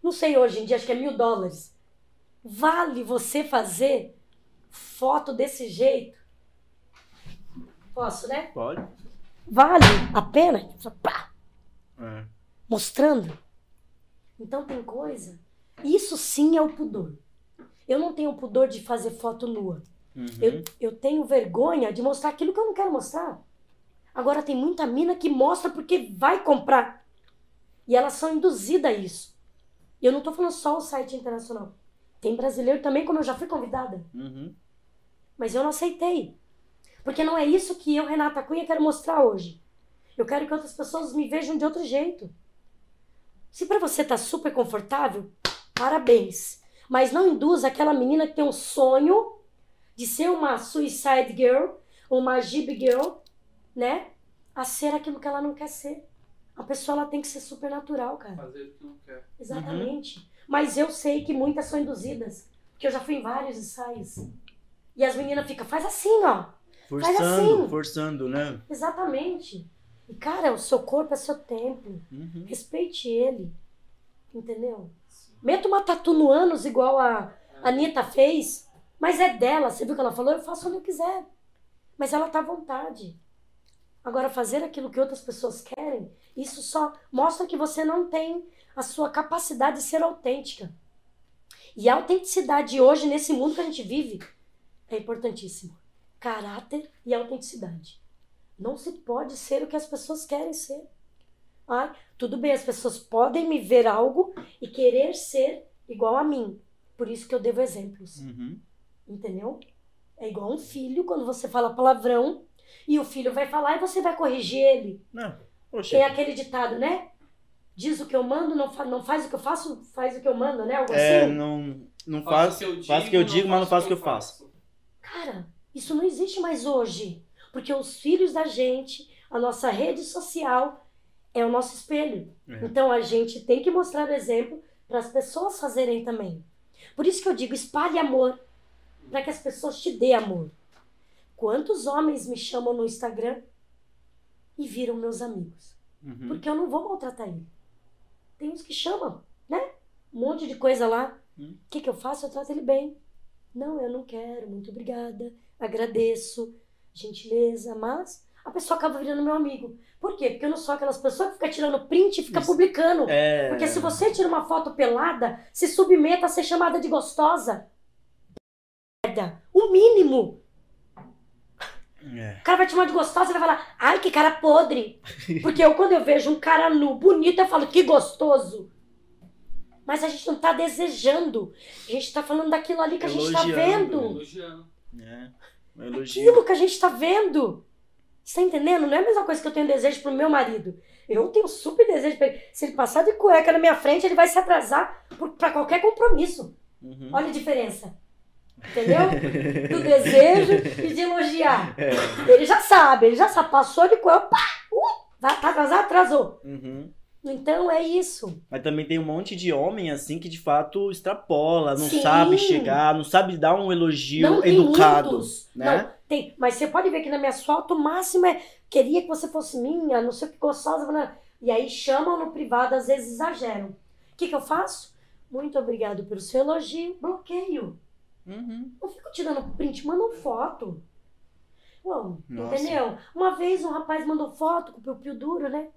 não sei hoje em dia, acho que é mil dólares. Vale você fazer foto desse jeito? Posso, né? Pode. Vale a pena? Pá, É. mostrando. Então tem coisa. Isso sim é o pudor. Eu não tenho pudor de fazer foto nua. Uhum. Eu, eu tenho vergonha de mostrar aquilo que eu não quero mostrar. Agora tem muita mina que mostra porque vai comprar. E elas são induzidas a isso. E eu não tô falando só o site internacional. Tem brasileiro também, como eu já fui convidada. Uhum. Mas eu não aceitei. Porque não é isso que eu, Renata Cunha, quero mostrar hoje. Eu quero que outras pessoas me vejam de outro jeito. Se pra você tá super confortável, parabéns. Mas não induza aquela menina que tem um sonho de ser uma suicide girl, uma jib girl, né? A ser aquilo que ela não quer ser. A pessoa ela tem que ser super natural, cara. Fazer o que não quer. Exatamente. Mas eu sei que muitas são induzidas. Porque eu já fui em vários ensaios. E as meninas ficam, faz assim, ó. Forçando, assim. forçando, né? Exatamente. E, cara, o seu corpo é seu templo. Uhum. Respeite ele. Entendeu? Meta uma tatu no ânus igual a Anitta fez. Mas é dela. Você viu o que ela falou? Eu faço onde eu quiser. Mas ela tá à vontade. Agora, fazer aquilo que outras pessoas querem, isso só mostra que você não tem a sua capacidade de ser autêntica. E a autenticidade hoje, nesse mundo que a gente vive, é importantíssimo. Caráter e autenticidade. Não se pode ser o que as pessoas querem ser. Ai, tudo bem, as pessoas podem me ver algo e querer ser igual a mim. Por isso que eu devo exemplos. Uhum. Entendeu? É igual um filho, quando você fala palavrão, e o filho vai falar e você vai corrigir ele. Não. Tem aquele ditado, né? Diz o que eu mando, não, fa não faz o que eu faço, faz o que eu mando, né? Algo É, assim. não, não Faço faz, faz o que eu digo, mas não faço o que eu faço. Cara, isso não existe mais hoje. Porque os filhos da gente, a nossa rede social, é o nosso espelho. É. Então a gente tem que mostrar exemplo para as pessoas fazerem também. Por isso que eu digo, espalhe amor, para que as pessoas te dê amor. Quantos homens me chamam no Instagram e viram meus amigos? Uhum. Porque eu não vou maltratar ele. Tem uns que chamam, né? Um monte de coisa lá. O Hum. que, que eu faço? Eu trato ele bem. Não, eu não quero, muito obrigada. Agradeço, gentileza, mas a pessoa acaba virando meu amigo. Por quê? Porque eu não sou aquelas pessoas que ficam tirando print e fica Isso. publicando. É. Porque se você tira uma foto pelada, se submeta a ser chamada de gostosa. O mínimo. É. O cara vai te chamar de gostosa e vai falar, ai, que cara podre. Porque eu, quando eu vejo um cara nu, bonito, eu falo, que gostoso. Mas a gente não tá desejando. A gente tá falando daquilo ali que a gente tá Elogiando, vendo. Elogiando. É. Um elogio. Aquilo que a gente tá vendo. Você tá entendendo? Não é a mesma coisa que eu tenho desejo pro meu marido. Eu tenho super desejo pra ele. Se ele passar de cueca na minha frente, ele vai se atrasar pra qualquer compromisso. Uhum. Olha a diferença. Entendeu? Do desejo e de elogiar. Ele já sabe, ele já sabe. Passou de cueca, pá! Uh, vai tá atrasado? Atrasou. Uhum. Então é isso. Mas também tem um monte de homem assim que de fato extrapola, não Sim. sabe chegar, não sabe dar um elogio não educado, né? Não, tem. Mas você pode ver que na minha foto o máximo é queria que você fosse minha, não sei o que gostosa. E aí chamam no privado, às vezes exageram. O que, que eu faço? Muito obrigado pelo seu elogio. Bloqueio. Uhum. Não fico tirando print, mandam foto. Uau, entendeu? Uma vez um rapaz mandou foto com o piu-piu duro, né?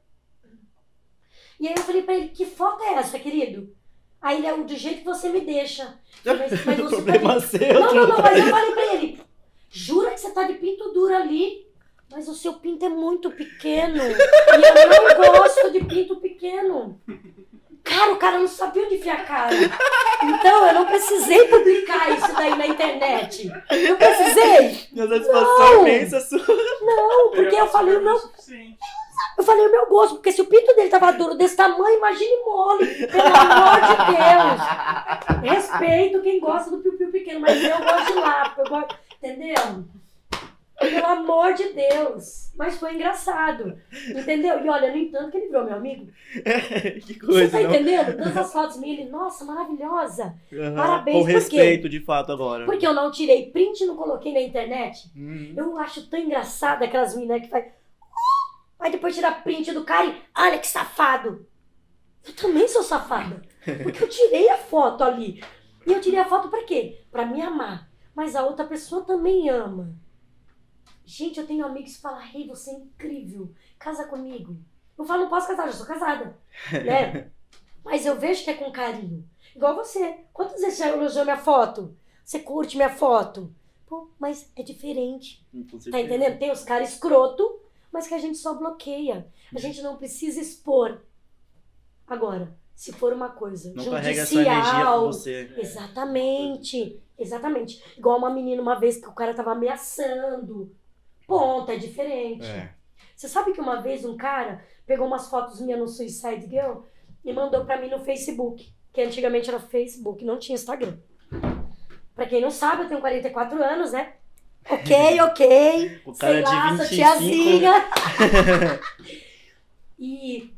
E aí eu falei pra ele, que foto é essa, querido? Aí ele é o do jeito que você me deixa. Mas, mas [LAUGHS] você tá Problema de... seu. Não, não, não, mas eu falei pra ele, jura que você tá de pinto duro ali? Mas o seu pinto é muito pequeno. E eu não gosto de pinto pequeno. Cara, o cara não sabia onde enfiar a cara. Então eu não precisei publicar isso daí na internet. Não precisei. Minha satisfação Não. sua. Não, porque eu falei o meu. Suficiente. Eu falei o meu gosto, porque se o pinto dele tava duro desse tamanho, imagine mole. Pelo amor de Deus. Respeito quem gosta do piu-piu pequeno, mas eu gosto de lápis, eu gosto. Entendeu? Pelo amor de Deus. Mas foi engraçado. Entendeu? E olha, no entanto, que ele virou meu amigo. que Você coisa, tá não? entendendo? Todas as fotos minhas, ele, nossa, maravilhosa. Aham. Parabéns, Com por quê? respeito, de fato, agora. Porque eu não tirei print e não coloquei na internet. Uhum. Eu acho tão engraçado aquelas meninas que faz. Aí depois tira print do cara e. Olha que safado! Eu também sou safada. Porque eu tirei a foto ali. E eu tirei a foto pra quê? Pra me amar. Mas a outra pessoa também ama. Gente, eu tenho amigos que falam, Rei, você é incrível. Casa comigo. Eu falo, não posso casar, já sou casada. [LAUGHS] Né? Mas eu vejo que é com carinho. Igual você. Quantas vezes você elogiou minha foto? Você curte minha foto? Pô, mas é diferente. Tá entendendo? Tem os caras escroto, mas que a gente só bloqueia. A gente não precisa expor. Agora, se for uma coisa Não judicial, você. exatamente, exatamente. Igual uma menina uma vez que o cara tava ameaçando. Ponto, é diferente. É. Você sabe que uma vez um cara pegou umas fotos minhas no Suicide Girl e mandou pra mim no Facebook, que antigamente era Facebook, não tinha Instagram. Pra quem não sabe, eu tenho 44 anos, né? Ok, ok. O cara Sei é lá, de sou 25. tiazinha. [LAUGHS] e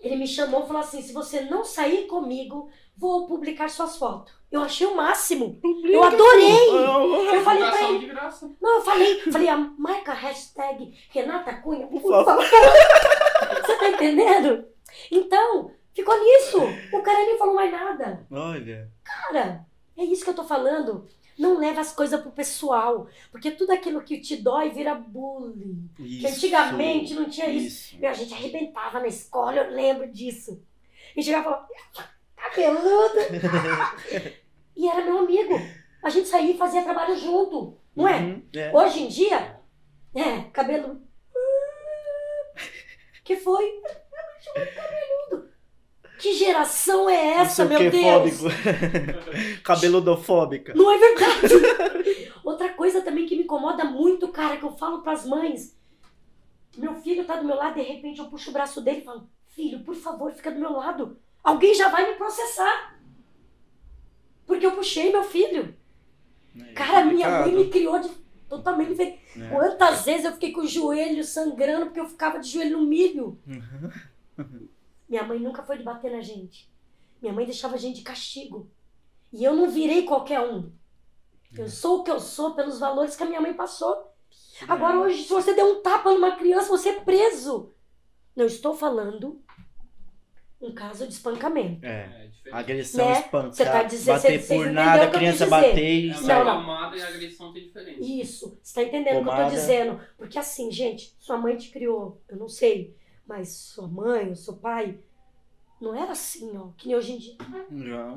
ele me chamou e falou assim: se você não sair comigo, vou publicar suas fotos. Eu achei o máximo. Eu adorei. Eu falei pra ele. de graça. Não, eu falei, falei, a marca hashtag Renata Cunha, Por favor. [LAUGHS] Você tá entendendo? Então, ficou nisso. O cara nem falou mais nada. Olha. Cara, é isso que eu tô falando. Não leva as coisas pro pessoal. Porque tudo aquilo que te dói vira bullying. Isso. Que antigamente não tinha isso. Isso. Meu, a gente arrebentava na escola, eu lembro disso. E chegava e falava, cabeludo. [LAUGHS] e era meu amigo. A gente saía e fazia trabalho junto. Não é? Uhum, é. Hoje em dia, é, cabelo. [LAUGHS] Que foi? Geração é essa, meu que, Deus? fóbico. [LAUGHS] Cabeludofóbica. Não é verdade. [LAUGHS] Outra coisa também que me incomoda muito, cara, que eu falo pras mães. Meu filho tá do meu lado, de repente eu puxo o braço dele e falo: Filho, por favor, fica do meu lado. Alguém já vai me processar. Porque eu puxei meu filho. É Cara, minha mãe me criou de totalmente diferente. É. Quantas vezes eu fiquei com o joelho sangrando porque eu ficava de joelho no milho? Uhum. [LAUGHS] Minha mãe nunca foi de bater na gente. Minha mãe deixava a gente de castigo. E eu não virei qualquer um. É. Eu sou o que eu sou pelos valores que a minha mãe passou. Agora, hoje, se você der um tapa numa criança, você é preso. Não estou falando um caso de espancamento. É. É diferente. Agressão, Né? espancar, Você tá dizendo- bater cê- cês por entenderam nada, o a que eu criança bater e É. Não, não. amada e agressão tem diferença. Isso. Você tá entendendo o que eu Pomada. tô dizendo? Porque assim, gente, sua mãe te criou, eu não sei, mas sua mãe, o seu pai, não era assim, ó, que nem hoje em dia. Não.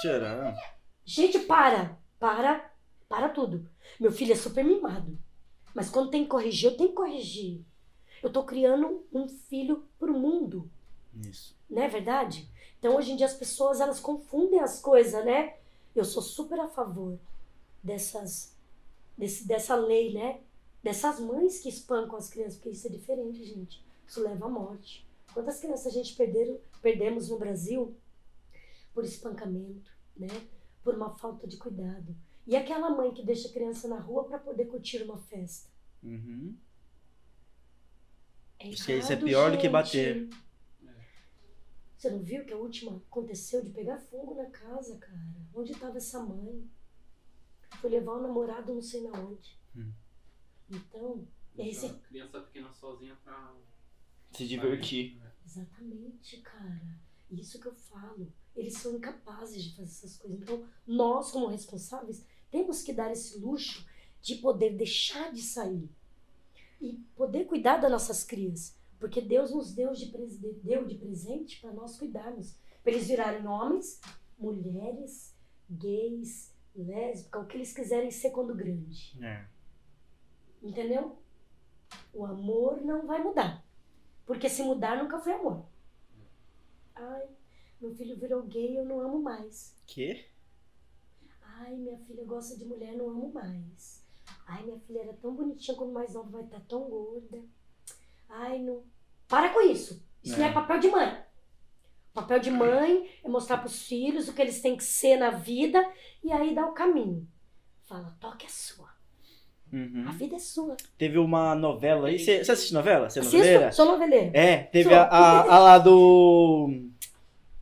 Será? Gente, para, para, para tudo. Meu filho é super mimado. Mas quando tem que corrigir, eu tenho que corrigir. Eu tô criando um filho pro mundo, Isso. não é verdade? Então hoje em dia as pessoas elas confundem as coisas, né? Eu sou super a favor dessas desse, dessa lei, né? Dessas mães que espancam as crianças, porque isso é diferente, gente. Isso leva à morte. Quantas crianças a gente perderam, perdemos no Brasil por espancamento, né? Por uma falta de cuidado. E aquela mãe que deixa a criança na rua para poder curtir uma festa. Uhum. É Isso é- isso é pior do que gente. bater. Você não viu que a última aconteceu de pegar fogo na casa, cara? Onde estava essa mãe? Foi levar o namorado não sei na onde. Hum. Então, é esse... a criança pequena sozinha pra. Se divertir. Exatamente, cara. Isso que eu falo. Eles são incapazes de fazer essas coisas. Então, nós, como responsáveis, temos que dar esse luxo de poder deixar de sair e poder cuidar das nossas crias. Porque Deus nos deu de, pres- deu de presente para nós cuidarmos. Para eles virarem homens, mulheres, gays, lésbicas, o que eles quiserem ser quando grande. É. Entendeu? O amor não vai mudar. Porque se mudar, nunca foi amor. Ai, meu filho virou gay, eu não amo mais. Quê? Ai, minha filha gosta de mulher, não amo mais. Ai, minha filha era tão bonitinha quando mais nova vai estar tão gorda. Ai, não. Para com isso. Isso não É. é papel de mãe. O papel de mãe é mostrar pros filhos o que eles têm que ser na vida e aí dar o caminho. Fala, toque é sua. Uhum. A vida é sua. Teve uma novela aí. Você assiste novela? Você é noveleira? Assisto, sou noveleira. É, teve Sou. a, a, a lá do.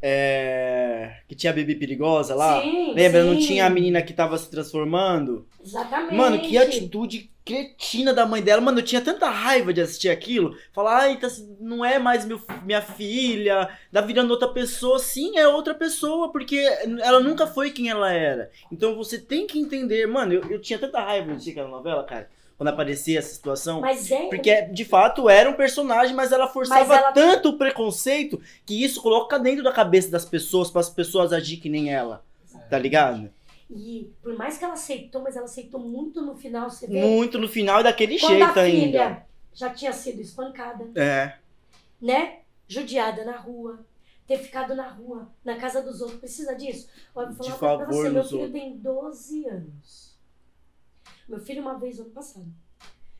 É, que tinha a bebê perigosa lá. Sim, Lembra? Não sim. tinha a menina que tava se transformando? Exatamente. Mano, que atitude cretina da mãe dela. Mano, eu tinha tanta raiva de assistir aquilo. Falar, ai, tá, não é mais meu, minha filha, tá virando outra pessoa. Sim, é outra pessoa, porque ela nunca foi quem ela era. Então você tem que entender. Mano, eu, eu tinha tanta raiva de assistir aquela novela, cara. Quando aparecia essa situação. Mas é. Porque, de fato, era um personagem, mas ela forçava Mas ela- tanto o preconceito que isso coloca dentro da cabeça das pessoas, para as pessoas agir que nem ela. Tá ligado? E por mais que ela aceitou, mas ela aceitou muito no final, você vê. Muito no final e daquele Quando jeito a ainda. filha já tinha sido espancada, É. né? Judiada na rua, ter ficado na rua, na casa dos outros, precisa disso? Olha, eu vou De falar uma coisa pra favor você, meu filho outros. tem 12 anos. Meu filho, uma vez, ano passado,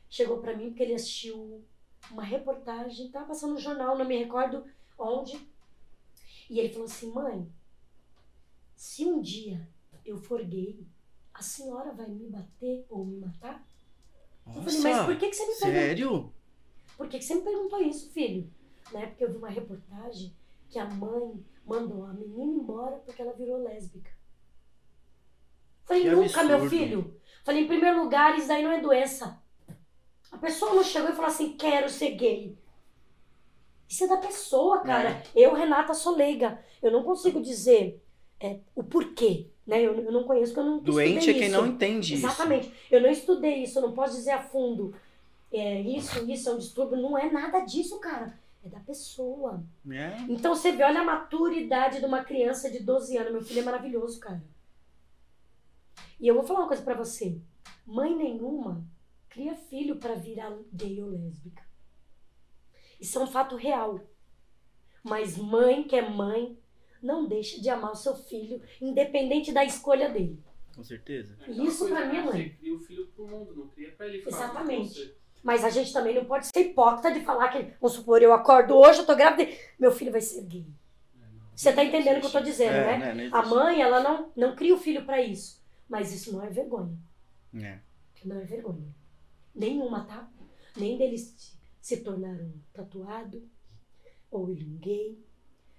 chegou pra mim porque ele assistiu uma reportagem, tava passando no jornal, não me recordo onde, e ele falou assim, mãe, se um dia eu for gay, a senhora vai me bater ou me matar? Eu falei, mas por que, que você me perguntou? sério? Por que, que você me perguntou isso, filho? Na época eu vi uma reportagem que a mãe mandou a menina embora porque ela virou lésbica. Falei, Que nunca, meu absurdo. filho. Falei, em primeiro lugar, isso daí não é doença. A pessoa não chegou e falou assim, quero ser gay. Isso é da pessoa, cara. Eu, Renata, sou leiga. Eu não consigo dizer é, o porquê, né? Eu, eu não conheço, porque eu não Doente é estudei quem isso. não entende isso. Exatamente. Eu não estudei isso, eu não posso dizer a fundo. É, isso, isso é um distúrbio. Não é nada disso, cara. É da pessoa. É. Então você vê, olha a maturidade de uma criança de 12 anos. Meu filho é maravilhoso, cara. E eu vou falar uma coisa pra você. Mãe nenhuma cria filho pra virar gay ou lésbica. Isso é um fato real. Mas mãe que é mãe não deixa de amar o seu filho, independente da escolha dele. Com certeza. É aquela Isso pra mim é né? mãe. Você cria o filho pro mundo, não cria pra ele Exatamente. você. Mas a gente também não pode ser hipócrita de falar que, vamos supor, eu acordo hoje, eu tô grávida, e meu filho vai ser gay. É. Você tá entendendo o que eu tô dizendo, É, né? né? A mãe, ela não, não cria o filho pra isso. Mas isso não é vergonha. É. Não é vergonha. Nenhuma, tá? Nem deles se tornaram um tatuado, ou ele um gay,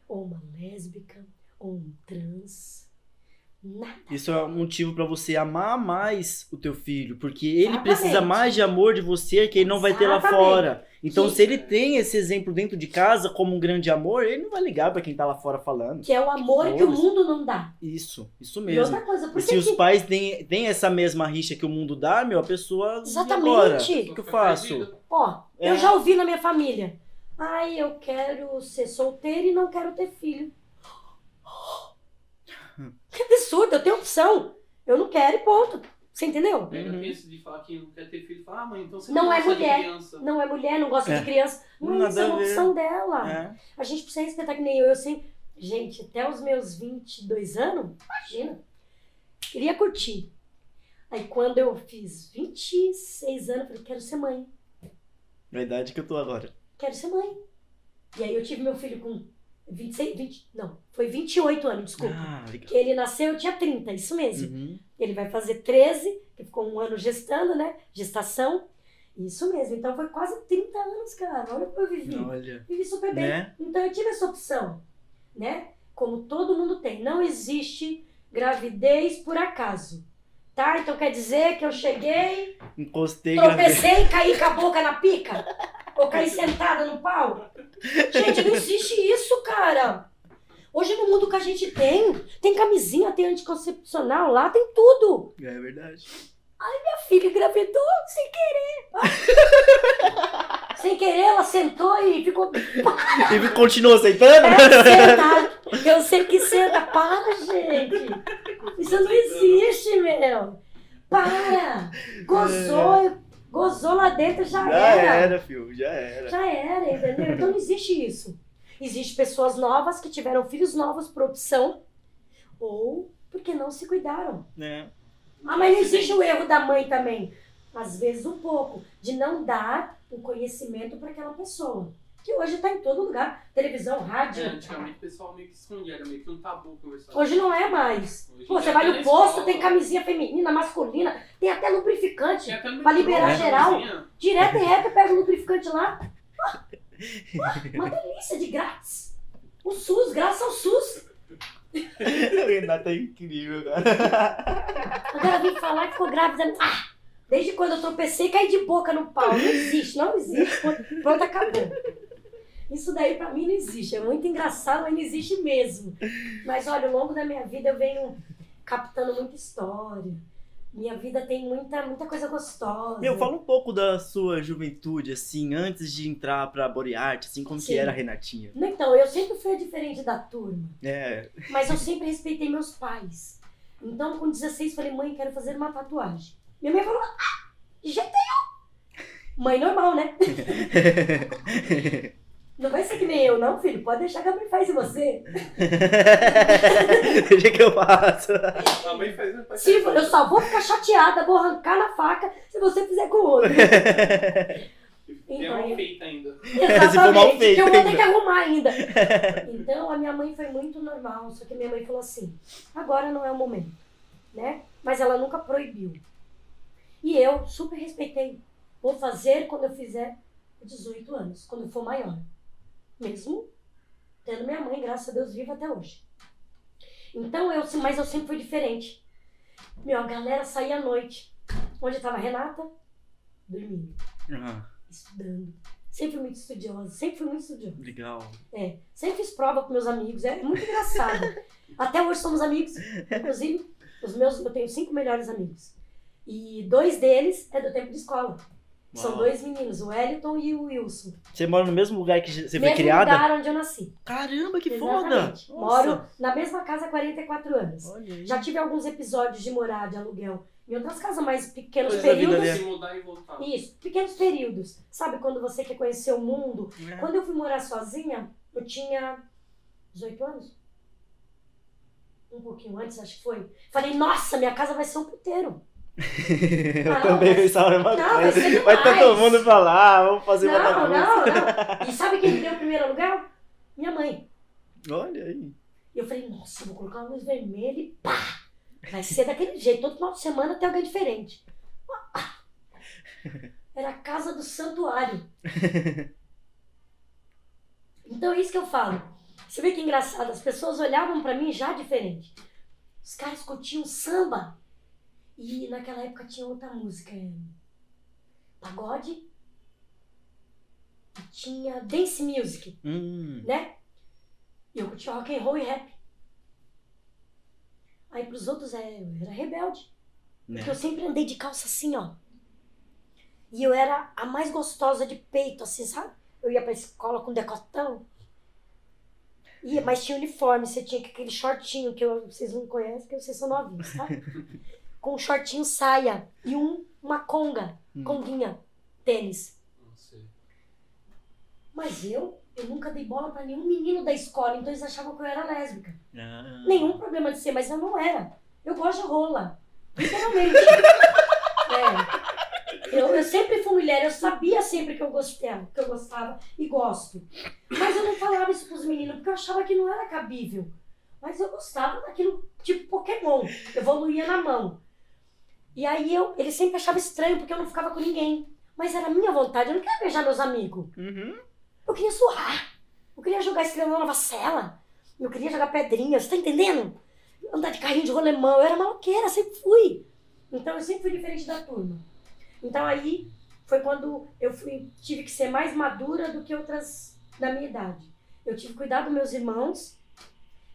ou uma lésbica, ou um trans. Nada. Isso é um motivo pra você amar mais o teu filho, porque ele Exatamente. precisa mais de amor de você que ele não vai ter lá fora. Então, Que- se ele tem esse exemplo dentro de casa como um grande amor, ele não vai ligar pra quem tá lá fora falando. Que é o amor que o Foda-se. mundo não dá. Isso, isso E mesmo. outra coisa, por E que se os que- pais têm, têm essa mesma rixa que o mundo dá, meu, a pessoa. e Exatamente. agora? O O que, eu faço? Ó, É. eu já ouvi na minha família. Ai, eu quero ser solteira e não quero ter filho. [LAUGHS] Que absurdo, eu tenho opção. Eu não quero e ponto. Você entendeu? Uhum. de falar que não quer ter filho, fala, ah, mãe, então você Não é gosta de mulher. criança. Não é mulher, não gosta É. de criança. Não, Nada isso é uma opção dela. É. A gente precisa respeitar que nem eu. Eu sempre. Gente, até os meus 22 anos, imagina. Queria curtir. Aí quando eu fiz 26 anos, eu falei, quero ser mãe. Na idade que eu tô agora. Quero ser mãe. E aí eu tive meu filho com 26, 20, não, foi 28 anos, desculpa. Ah. Que ele nasceu, eu tinha 30, isso mesmo. Uhum. Ele vai fazer 13, que ficou um ano gestando, né? Gestação. Isso mesmo. Então foi quase 30 anos, cara. Olha como eu vivi. Olha. Vivi super bem. Né? Então eu tive essa opção, né? Como todo mundo tem. Não existe gravidez por acaso. Tá? Então quer dizer que eu cheguei, Encostei tropecei e caí com a boca na pica? Ou caí sentada no pau? Gente, não existe isso, cara. Hoje no mundo que a gente tem, tem camisinha, tem anticoncepcional lá, tem tudo. É verdade. Minha filha engravidou sem querer. sem querer, ela sentou e ficou. E continuou aceitando? É, senta. Eu sei que senta. Para, gente. Isso não existe, meu. Para. Gozou, gozou lá dentro, já, Já era. era, filho, já era. Já era, entendeu? Então não existe isso. Existem pessoas novas que tiveram filhos novos por opção ou porque não se cuidaram. né? Ah, mas não existe o erro da mãe também. Às vezes um pouco, de não dar o conhecimento para aquela pessoa. Que hoje está em todo lugar. Televisão, rádio. É, antigamente o pessoal meio que escondia, era meio que um tabu conversar. Hoje não é mais. Hoje Pô, você vai no posto, escola, tem camisinha feminina, masculina, tem até lubrificante. Metrô, liberar geral. cozinha. Direto e reto, pega o lubrificante lá. Ah, ah, uma delícia de grátis. O SUS, graças ao SUS. [LAUGHS] O Renato é incrível, cara. Agora vim falar que ficou grávida. Ah, desde quando eu tropecei, caí de boca no pau. Não existe, não existe. Pronto, acabou. Isso daí pra mim não existe. É muito engraçado, mas não existe mesmo. Mas olha, ao longo da minha vida eu venho captando muita história. Minha vida tem muita, muita coisa gostosa. Meu, fala um pouco da sua juventude, assim, antes de entrar pra Body Art, assim, como que Sim. era a Renatinha. Então, eu sempre fui a diferente da turma. É, Mas eu sempre respeitei meus pais. Então, com 16, falei, mãe, quero fazer uma tatuagem. Minha mãe falou, ah, jeito nenhum. Mãe normal, né? [LAUGHS] Não vai ser que nem eu, não, filho. Pode deixar que a mãe faz em você. [LAUGHS] Deixa que eu faço. A mãe faz, né, faz Tipo, eu só vou ficar chateada, vou arrancar na faca se você fizer com o outro. Então, mal eu- feita ainda. Exatamente, for mal feito eu vou ter que arrumar ainda. [LAUGHS] Então a minha mãe foi muito normal, só que minha mãe falou assim: agora não é o momento, né? Mas ela nunca proibiu. E eu super respeitei. Vou fazer quando eu fizer 18 anos, quando eu for maior. Mesmo tendo minha mãe, graças a Deus, viva até hoje. Então eu, mas eu sempre fui diferente. Meu, a galera saía à noite. Onde estava a Renata? Dormindo Ah, estudando. Sempre fui muito estudiosa, sempre fui muito estudiosa. legal. É, sempre fiz prova com meus amigos, é muito engraçado. [LAUGHS] Até hoje somos amigos, inclusive, os meus, eu tenho cinco melhores amigos. E dois deles é do tempo de escola. São Uau. dois meninos, o Wellington e o Wilson. Você mora no mesmo lugar que você foi Mesmo criada? lugar onde eu nasci. Caramba, que foda! Exatamente. Nossa. Moro na mesma casa há 44 anos. Já tive alguns episódios de morar de aluguel em outras casas, mas pequenos Coisa períodos. Se mudar e voltar. Isso, pequenos períodos. Sabe quando você quer conhecer o mundo? É. Quando eu fui morar sozinha, eu tinha 18 anos. Um pouquinho antes, acho que foi. Falei, nossa, minha casa vai ser um puteiro. [LAUGHS] eu Não, também mas- pensava a mesma Não, coisa. Vai todo mundo lá, vamos fazer uma Não, bagunça. não, não. E sabe quem me deu o primeiro aluguel? Minha mãe. Olha aí. E eu falei, nossa, vou colocar uma luz vermelha e pá! Vai ser daquele jeito. Todo final de semana tem alguém diferente. [LAUGHS] Era a casa do santuário. Então é isso que eu falo. Você vê que engraçado, as pessoas olhavam pra mim já diferente. Os caras curtiam samba. E naquela época tinha outra música. é, Pagode. E tinha dance music Hum, né? E eu curtia rock and roll e rap. Aí pros outros é, eu era rebelde. né? Porque eu sempre andei de calça assim, ó. E eu era a mais gostosa de peito, assim, sabe? Eu ia pra escola com decotão. Ia, mas tinha uniforme, você tinha aquele shortinho que eu- vocês não conhecem, porque vocês são novinhos, tá? [LAUGHS] com um shortinho saia e um, uma conga, Hum. conguinha, tênis. Mas eu, eu nunca dei bola pra nenhum menino da escola, então eles achavam que eu era lésbica. Ah. Nenhum problema de ser, mas eu não era. Eu gosto de rola. Literalmente. [LAUGHS] é. Eu, eu sempre fui mulher, eu sabia sempre que eu gostava, que eu gostava e gosto. Mas eu não falava isso pros meninos, porque eu achava que não era cabível. Mas eu gostava daquilo, tipo Pokémon. Evoluía na mão. E aí eu, ele sempre achava estranho, porque eu não ficava com ninguém. Mas era a minha vontade, eu não queria beijar meus amigos. Uhum. Eu queria zoar. Eu queria jogar estrela na cela. Eu queria jogar pedrinha, você tá entendendo? Andar de carrinho de rolemão. Eu era maloqueira, sempre fui. Então eu sempre fui diferente da turma. Então aí foi quando eu fui, tive que ser mais madura do que outras da minha idade. Eu tive que cuidar dos meus irmãos.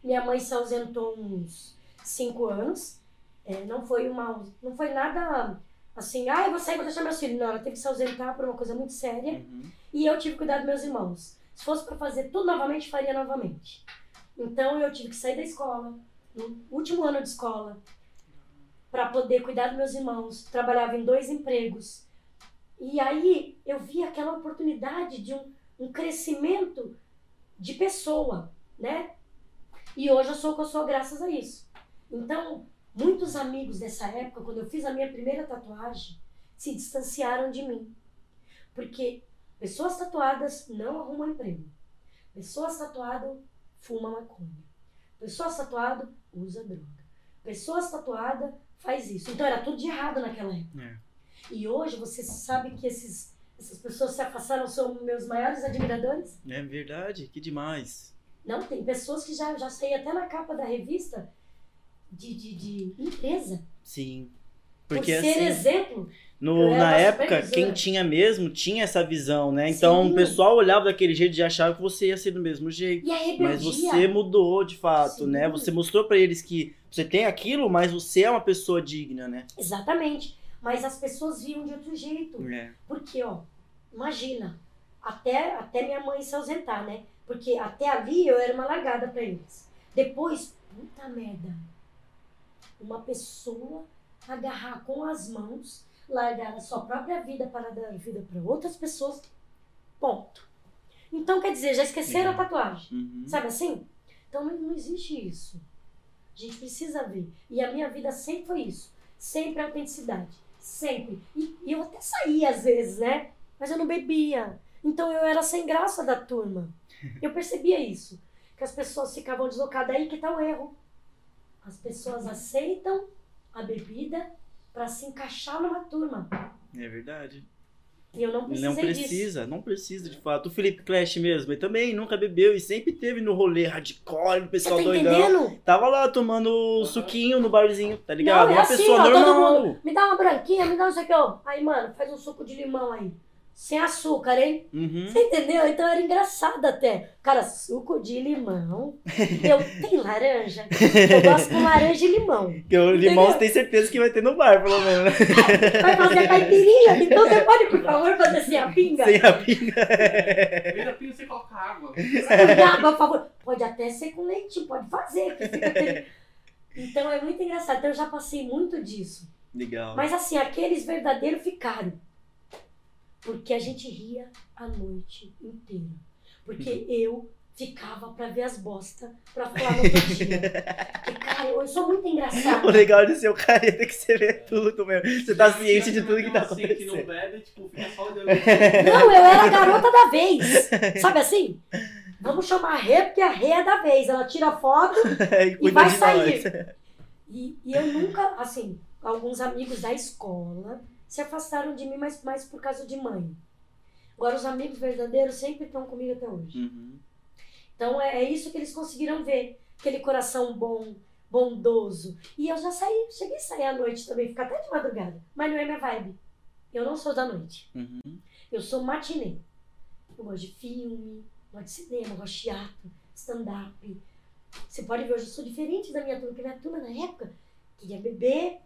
Minha mãe se ausentou uns cinco anos. É, não foi uma, não foi nada assim, ah, eu vou sair, vou deixar meus filhos. Não, ela teve que se ausentar por uma coisa muito séria. Uhum. E eu tive que cuidar dos meus irmãos. Se fosse para fazer tudo novamente, faria novamente. Então eu tive que sair da escola, no último ano de escola, para poder cuidar dos meus irmãos. Trabalhava em dois empregos. E aí eu vi aquela oportunidade de um, um crescimento de pessoa, né? E hoje eu sou o que eu sou graças a isso. Então, muitos amigos dessa época, quando eu fiz a minha primeira tatuagem, se distanciaram de mim. Porque pessoas tatuadas não arrumam emprego. Pessoas tatuadas fumam maconha. Pessoas tatuadas usa droga. Pessoas tatuadas faz isso. Então era tudo de errado naquela época. É. E hoje você sabe que esses, essas pessoas se afastaram, são meus maiores admiradores? É verdade, que demais. Não, tem pessoas que já, já saí até na capa da revista de, de, de empresa. Sim. Por Porque ser assim, exemplo. no, na época, quem tinha mesmo tinha essa visão, né? Então Sim. o pessoal olhava daquele jeito e achava que você ia ser do mesmo jeito. Mas você mudou de fato, Sim. né? Você mostrou pra eles que você tem aquilo, mas você é uma pessoa digna, né? Exatamente. Mas as pessoas viam de outro jeito. É. Porque, ó, imagina, até, até minha mãe se ausentar, né? Porque até ali eu era uma largada pra eles. Depois, puta merda, uma pessoa agarrar com as mãos, largar a sua própria vida para dar vida para outras pessoas, ponto. Então, quer dizer, já esqueceram a Uhum. tatuagem. Uhum. Sabe assim? Então não, não existe isso. A gente precisa ver. E a minha vida sempre foi isso. Sempre autenticidade. Sempre. E, e eu até saía às vezes, né? Mas eu não bebia. Então eu era sem graça da turma. Eu percebia isso. Que as pessoas ficavam deslocadas. Aí que tá o erro. As pessoas aceitam a bebida para se encaixar numa turma. É verdade. E eu não precisei Não disso. precisa, não precisa de fato. O Felipe Clash mesmo, ele também nunca bebeu e sempre teve no rolê hardcore, no pessoal tá doidão. entendendo? Tava lá tomando suquinho no barzinho, tá ligado? Não, é uma assim, pessoa ó, todo normal. mundo. Me dá uma branquinha, me dá não sei o que, ó. Aí, mano, faz um suco de limão aí. Sem açúcar, hein? Uhum. Você entendeu? Então era engraçado até. Cara, suco de limão. [LAUGHS] Eu tenho laranja. Eu gosto com laranja e limão. Porque o limão você tem certeza que vai ter no bar, pelo menos, né? Vai fazer a caipirinha? Então você pode, por favor, fazer assim a pinga? Sem a pinga. Ainda pinga você coloca água. Cuidado, por favor. Pode até ser com leitinho, pode fazer. aquele- Então é muito engraçado. Então eu já passei muito disso. Legal. Mas assim, aqueles verdadeiros ficaram. Porque a gente ria a noite inteira. Porque eu ficava pra ver as bosta pra falar no. Porque, cara, eu sou muito O engraçada. legal de ser o careta é que você vê tudo mesmo. Você tá ciente de tudo que tá Assim, que não acontecendo. bebe, tipo, fica só olhando. [LAUGHS] Não, eu era a garota da vez. Sabe assim? Vamos chamar a Rê, porque a Rê é da vez. Ela tira foto [LAUGHS] e cuida vai sair. E, e eu nunca, assim, alguns amigos da escola se afastaram de mim, mas mais por causa de mãe. Agora, os amigos verdadeiros sempre estão comigo até hoje. Uhum. Então, é, é isso que eles conseguiram ver. Aquele coração bom, bondoso. E eu já saí, cheguei a sair à noite também, ficar até de madrugada. Mas não é minha vibe. Eu não sou da noite. Uhum. Eu sou matinê. Eu gosto de filme, gosto de cinema, gosto de teatro, stand-up. Você pode ver, hoje eu sou diferente da minha turma, porque minha turma na época queria beber,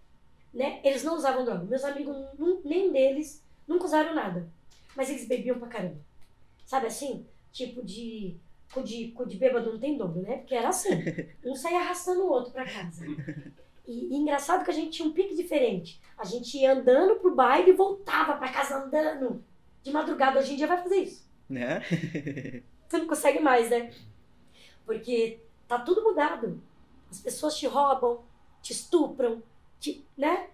né? Eles não usavam droga. Meus amigos, nenhum deles, nunca usaram nada. Mas eles bebiam pra caramba. Sabe assim? Tipo de. Com de, de bêbado não tem dobro, né? Porque era assim. [LAUGHS] Um saía arrastando o outro pra casa. E, e engraçado que a gente tinha um pique diferente. A gente ia andando pro baile e voltava pra casa andando. De madrugada, hoje em dia vai fazer isso. Né? [LAUGHS] Você não consegue mais, né? Porque tá tudo mudado. As pessoas te roubam, te estupram, te, né?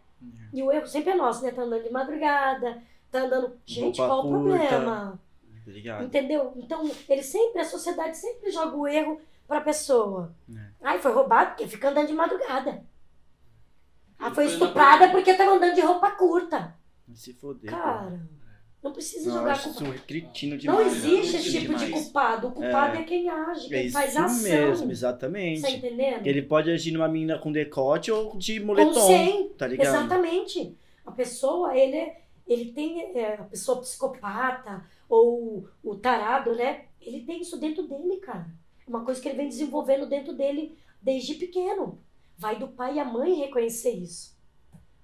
E o erro sempre é nosso, né? Tá andando de madrugada, tá andando. Gente, Roupa qual o problema? Obrigado. Entendeu? Então, ele sempre, a sociedade sempre joga o erro pra pessoa. É. Ai, foi roubado porque fica andando de madrugada. Ah, foi estuprada porque tava andando de roupa curta. Se foder. Cara, não precisa Não, jogar culpa. isso cretino Não demais. existe né? esse tipo de Demais. culpado. O culpado é, É. quem age, É quem isso faz ação. mesmo, Tá exatamente. entendendo? Ele pode agir numa menina com decote ou de moletom, sem. tá ligado? Exatamente. A pessoa, ele, é- ele tem, é, a pessoa psicopata ou o tarado, né? Ele tem isso dentro dele, cara. É uma coisa que ele vem desenvolvendo dentro dele desde pequeno. Vai do pai e a mãe reconhecer isso.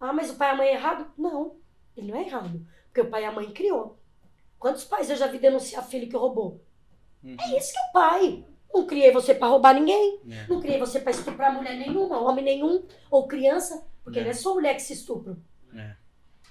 Ah, mas o pai e a mãe é errado? Não, ele não é errado. Porque o pai e a mãe criou. Quantos pais eu já vi denunciar filho que roubou? Uhum. É isso que é o pai. Não criei você pra roubar ninguém. É. Não criei você pra estuprar mulher nenhuma, homem nenhum, ou criança, porque É. não é só mulher que se estupra. É.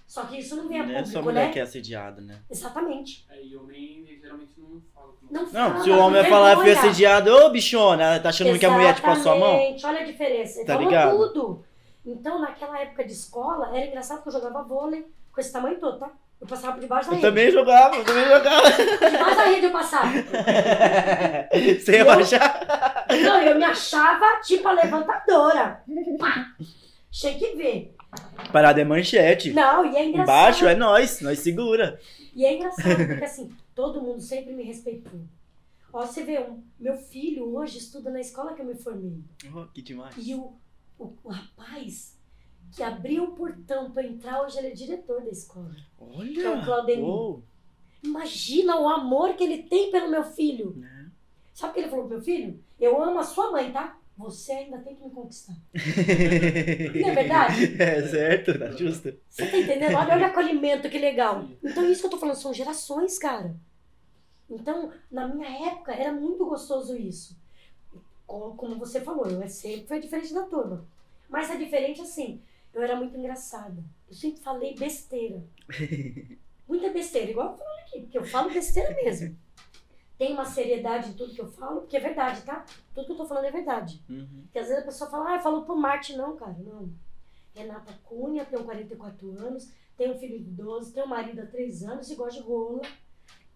Só que isso não vem a Não é só público, mulher né? que é assediada, né? Exatamente. É, e homem geralmente não fala com Não, Não, fala, se o homem falar, fui vergonha. assediado, ô bichona, ela tá achando que a mulher te passou a mão? Exatamente, olha a diferença. Ele Tá falou ligado? tudo. Então, naquela época de escola, era engraçado que eu jogava vôlei com esse tamanho todo, tá? Eu passava por debaixo da Eu rede. também jogava, eu também jogava. Por debaixo da rede eu passava. [LAUGHS] Sem Eu- abaixar. Não, eu me achava tipo a levantadora. Pá! Tinha que ver. Parada é manchete. Não, e é engraçado. Embaixo é nós, nós segura. E é engraçado, porque assim, todo mundo sempre me respeitou. Ó, você vê, um, meu filho hoje estuda na escola que eu me formei. Oh, que demais. E o, o, o rapaz que abriu o portão pra entrar, hoje ele é diretor da escola. Que é o Olha. Claudemir. Oh, Imagina o amor que ele tem pelo meu filho. né? Sabe o que ele falou pro meu filho? Eu amo a sua mãe, tá? Você ainda tem que me conquistar. [LAUGHS] Não é verdade? É certo, tá justo. Você tá entendendo? Olha, olha o acolhimento, que legal. Então, isso que eu tô falando, são gerações, cara. Então, na minha época, era muito gostoso isso. Como, como você falou, eu sempre foi diferente da turma. Mas é diferente assim. Eu era muito engraçada. Eu sempre falei besteira. [LAUGHS] Muita besteira, igual eu falando aqui, porque eu falo besteira mesmo. Tem uma seriedade em tudo que eu falo, porque é verdade, tá? Tudo que eu tô falando é verdade. Uhum. Porque às vezes a pessoa fala, ah, falou pro Marte. Não, cara, não. Renata Cunha tem 44 anos, tem um filho de 12, tem um marido há 3 anos e gosta de rola.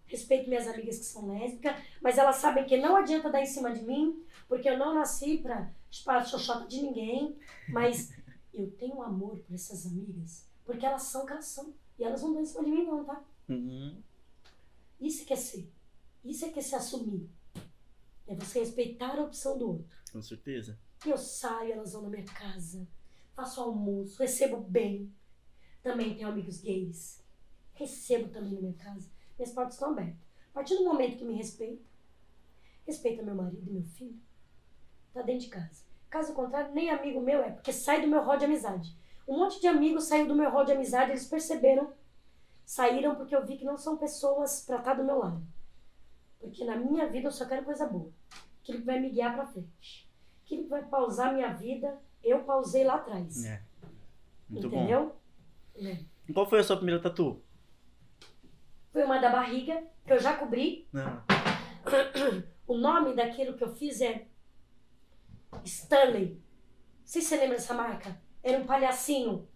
Respeito minhas amigas que são lésbicas, mas elas sabem que não adianta dar em cima de mim, porque eu não nasci pra chupar a xoxota de ninguém. Mas eu tenho amor por essas amigas, porque elas são o que elas são. E elas não dão em cima de mim, não, tá? Uhum. Isso é que é ser. Isso é que é se assumir. É você respeitar a opção do outro. Com certeza. Eu saio, elas vão na minha casa, faço almoço, recebo bem. Também tenho amigos gays. Recebo também na minha casa. Minhas portas estão abertas. A partir do momento que me respeita, respeita meu marido e meu filho, tá dentro de casa. Caso contrário, nem amigo meu é, porque sai do meu rol de amizade. Um monte de amigos saiu do meu rol de amizade, eles perceberam, saíram porque eu vi que não são pessoas pra estar do meu lado. Porque na minha vida eu só quero coisa boa. Aquilo que vai me guiar pra frente. Aquilo que vai pausar minha vida, eu pausei lá atrás. É. Muito bom. Entendeu? É. E Qual foi a sua primeira tatu? Foi uma da barriga, que eu já cobri. Não. [COUGHS] O nome daquilo que eu fiz é Stanley. Não sei se você lembra dessa marca. Era um palhacinho.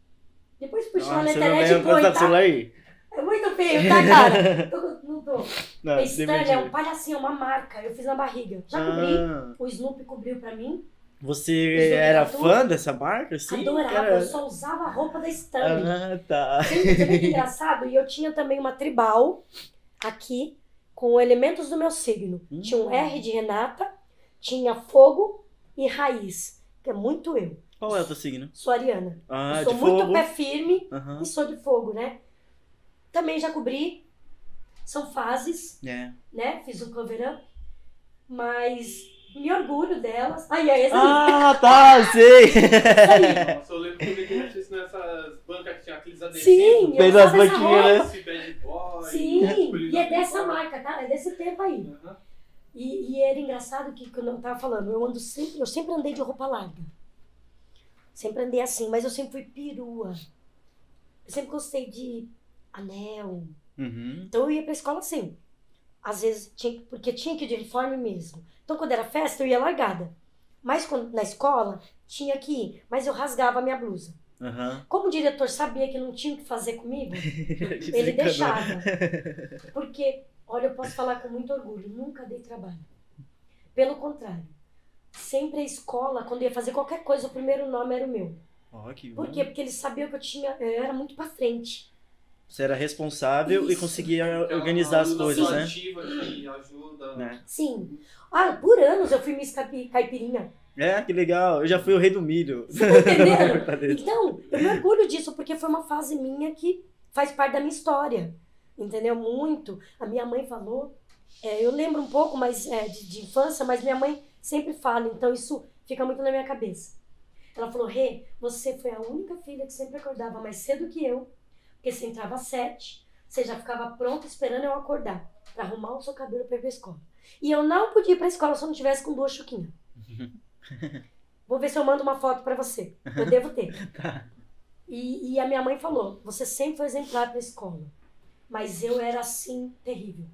Depois eu não internet e quanto tá? aí. É muito feio, tá, cara? [LAUGHS] Não tô. Não, Stanley é um palhacinho, uma marca. Eu fiz na barriga. Já cobri. Ah, O Snoopy cobriu pra mim. você era fã dessa marca? Sim, Adorava. Eu só usava a roupa da Stanley. Ah, tá. Sempre foi muito engraçado. E eu tinha também uma tribal aqui com elementos do meu signo. Hum. Tinha um R de Renata, tinha fogo e raiz, que é muito eu. Qual é o teu signo? Sou ariana. Ah, Eu sou de muito fogo. pé firme Aham. e sou de fogo, né? Também já cobri. São fases, É. né? Fiz um cover up. Mas me orgulho delas. Ai, é esse aí. Ah, tá, sei. Aí. [LAUGHS] Nossa, eu lembro que eu vi que eu isso nessas bancas que tinha aqueles adesivos. Sim, Fez eu as essa banquinhas, né? Sim, escolhido e é dessa marca, tá? É desse tempo aí. Aham. E, e era engraçado que, quando eu tava falando, eu ando sempre, eu sempre andei de roupa larga. Sempre andei assim, mas eu sempre fui perua. Eu sempre gostei de anel. Uhum. Então eu ia pra escola assim. Às vezes, tinha, porque tinha que ir de uniforme mesmo. Então quando era festa, eu ia largada. Mas quando, na escola, tinha que ir. Mas eu rasgava a minha blusa. Aham. Como o diretor sabia que não tinha o que fazer comigo, [LAUGHS] ele deixava. [LAUGHS] Porque, olha, eu posso falar com muito orgulho, nunca dei trabalho. Pelo contrário, sempre a escola, quando ia fazer qualquer coisa, o primeiro nome era o meu. Ó, que Por quê? Porque eles sabiam que eu tinha, eu era muito pra frente. Você era responsável e Isso. conseguia Aquela organizar as coisas, né? ativa que ajuda. Né? Sim. Ah, por anos eu fui Miss Caipi- Caipirinha. É, que legal. Eu já fui o rei do milho. Você tá entendendo? [LAUGHS] Então, eu me orgulho disso, porque foi uma fase minha que faz parte da minha história. Entendeu? Muito. A minha mãe falou, é, eu lembro um pouco mais é, de, de infância, mas minha mãe sempre fala, então isso fica muito na minha cabeça. Ela falou, Rê, você foi a única filha que sempre acordava mais cedo que eu, porque você entrava às sete, você já ficava pronta esperando eu acordar, pra arrumar o seu cabelo pra ir pra escola. E eu não podia ir pra escola se eu não tivesse com duas chuquinhas. [LAUGHS] Vou ver se eu mando uma foto pra você. Eu devo ter. [LAUGHS] E, e a minha mãe falou: você sempre foi exemplar pra escola. Mas eu era assim, terrível.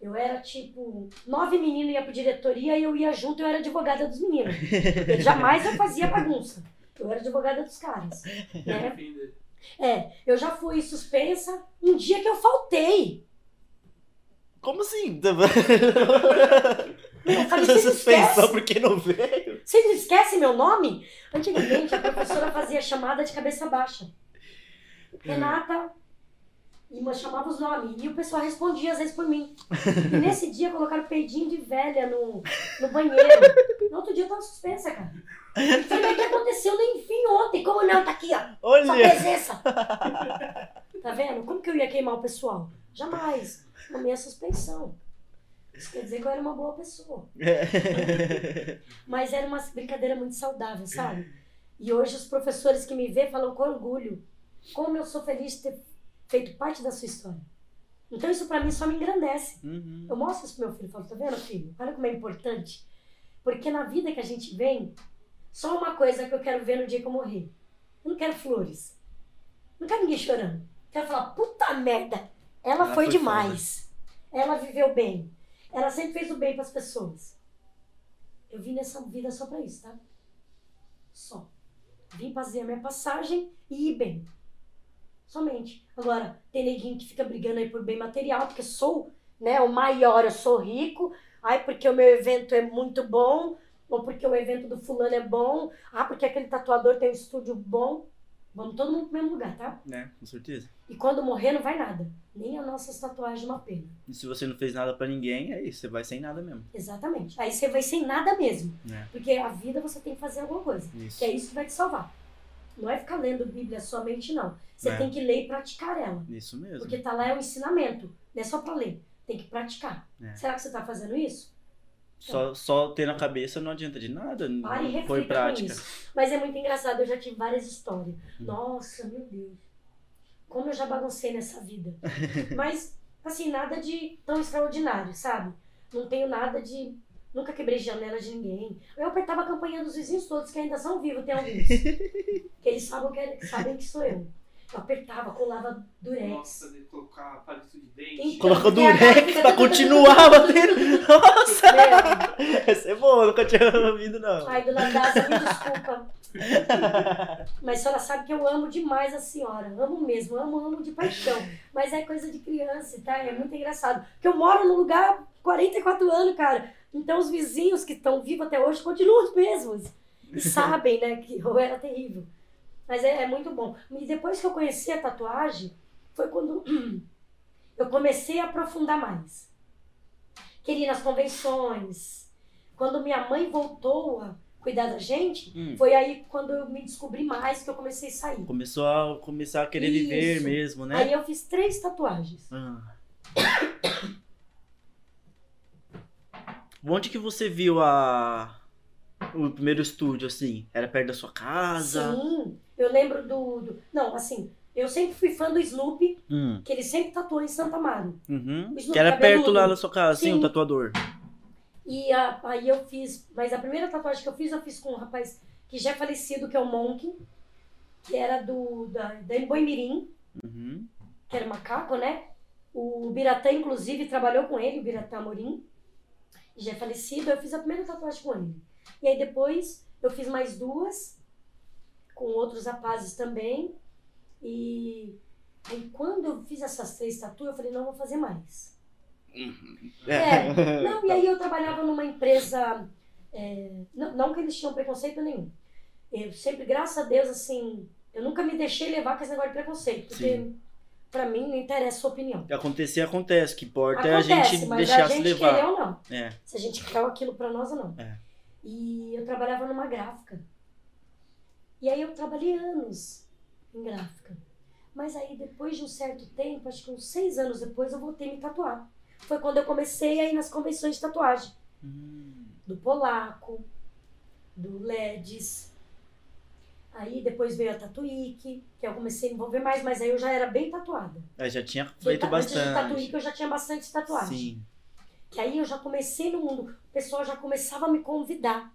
Eu era tipo, nove meninos iam pra diretoria e eu ia junto, eu era advogada dos meninos. Porque [LAUGHS] jamais eu fazia bagunça. Eu era advogada dos caras. [LAUGHS] Né? Defender. É, eu já fui suspensa um dia que eu faltei. Como assim? [LAUGHS] Eu falei, vocês Suspensão porque não veio? Vocês não esquecem meu nome? Antigamente a professora fazia chamada de cabeça baixa. Renata, e ma- chamava os nomes. E o pessoal respondia às vezes por mim. E nesse dia colocaram peidinho de velha no, no banheiro. No outro dia eu tava suspensa, cara. Eu Falei, mas o que aconteceu? Nem enfim ontem. Como não? Tá aqui, ó. Sua Olha! presença. Tá vendo? Como que eu ia queimar o pessoal? Jamais. A minha suspensão. Isso quer dizer que eu era uma boa pessoa. Mas era uma brincadeira muito saudável, sabe? E hoje os professores que me vê falam com orgulho. Como eu sou feliz de ter feito parte da sua história. Então isso pra mim só me engrandece. Uhum. Eu mostro isso pro meu filho. Falo, tá vendo, filho? Olha como é importante. Porque na vida que a gente vem, só uma coisa que eu quero ver no dia que eu morrer. Eu não quero flores. Não quero ninguém chorando. Quero falar, puta merda. Ela, Ela foi, foi demais. Ela viveu bem. Ela sempre fez o bem pras pessoas. Eu vim nessa vida só pra isso, tá? Só. Vim fazer a minha passagem e ir bem. Somente. Agora, tem neguinho que fica brigando aí por bem material, porque sou né, o maior, eu sou rico. Ai, porque o meu evento é muito bom. Ou porque o evento do fulano é bom. Ah, porque aquele tatuador tem um estúdio bom. Vamos todo mundo pro mesmo lugar, tá? Né, com certeza. E quando morrer, não vai nada. Nem as nossas tatuagens, uma pena. E se você não fez nada pra ninguém, é isso, você vai sem nada mesmo. Exatamente. Aí você vai sem nada mesmo. né? Porque a vida você tem que fazer alguma coisa. Isso. Que é isso que vai te salvar. Não é ficar lendo Bíblia somente, não. Você É. tem que ler e praticar ela. Isso mesmo. Porque tá lá é o ensinamento. Não é só pra ler. Tem que praticar. É. Será que você tá fazendo isso? Só, só ter na cabeça não adianta de nada. Pare e Não foi prática. isso. Mas é muito engraçado, eu já tive várias histórias. Hum. Nossa, meu Deus. Como eu já baguncei nessa vida. [LAUGHS] Mas, assim, nada de tão extraordinário, sabe? Não tenho nada de. Nunca quebrei janela de ninguém. Eu apertava a campanha dos vizinhos todos, que ainda são vivos, tem alguns. [LAUGHS] que eles sabem que, é- sabem que sou eu. Eu apertava, colava durex. Nossa, de colocar palito de dente. Então, Colocou agora durex pra continuar [LAUGHS] batendo. Nossa! Meu, Essa é boa, nunca tinha ouvido, não. Ai, dona Daza, me desculpa. [LAUGHS] Mas a senhora sabe que eu amo demais a senhora. Amo mesmo, amo, amo de paixão. Mas é coisa de criança, tá? É muito engraçado. Porque eu moro num lugar há 44 anos, cara. Então os vizinhos que estão vivos até hoje continuam os mesmos. E [LAUGHS] sabem, né, que eu era terrível. Mas é, é muito bom. E depois que eu conheci a tatuagem, foi quando [CLEARS THROAT] eu comecei a aprofundar mais. Queria ir nas convenções. Quando minha mãe voltou a cuidar da gente, Hum. foi aí quando eu me descobri mais que eu comecei a sair. Começou a começar a querer viver Isso. mesmo, né? Aí eu fiz três tatuagens. Ah. [COUGHS] Onde que você viu a o primeiro estúdio assim? Era perto da sua casa? Sim, eu lembro do, do- Não, assim, eu sempre fui fã do Snoopy, Hum. que ele sempre tatuou em Santa Amaro. Uhum. Que era cabeludo. perto lá da sua casa, sim, Sim. um tatuador. E a- aí eu fiz. Mas a primeira tatuagem que eu fiz, eu fiz com um rapaz que já é falecido, que é o Monk, que era do da, da Boimirim, Uhum. que era macaco, né? O Biratã, inclusive, trabalhou com ele, o Biratã Amorim, já é falecido. Eu fiz a primeira tatuagem com ele. E aí depois eu fiz mais duas, com outros rapazes também. E aí quando eu fiz essas três tatuas, eu falei, não, vou fazer mais. É, [LAUGHS] não, e aí eu trabalhava numa empresa, é, não, não que eles tinham preconceito nenhum. Eu sempre, graças a Deus, assim, eu nunca me deixei levar com esse negócio de preconceito, porque Sim. Pra mim não interessa a sua opinião. Acontecer, acontece. Que importa é a Acontece, gente mas deixar a se gente levar. querer ou não. É. Se a gente quer aquilo pra nós ou não. É. E eu trabalhava numa gráfica. E aí eu trabalhei anos em gráfica. Mas aí depois de um certo tempo, acho que uns seis anos depois, eu voltei a me tatuar. Foi quando eu comecei a ir nas convenções de tatuagem. Hum. Do Polaco, do LEDs. Aí depois veio a Tatuíque, que eu comecei a me envolver mais, mas aí eu já era bem tatuada. Eu já tinha feito ta- Antes de bastante. Tatuíque eu já tinha bastante tatuagem. Sim. Que aí eu já comecei no mundo, o pessoal já começava a me convidar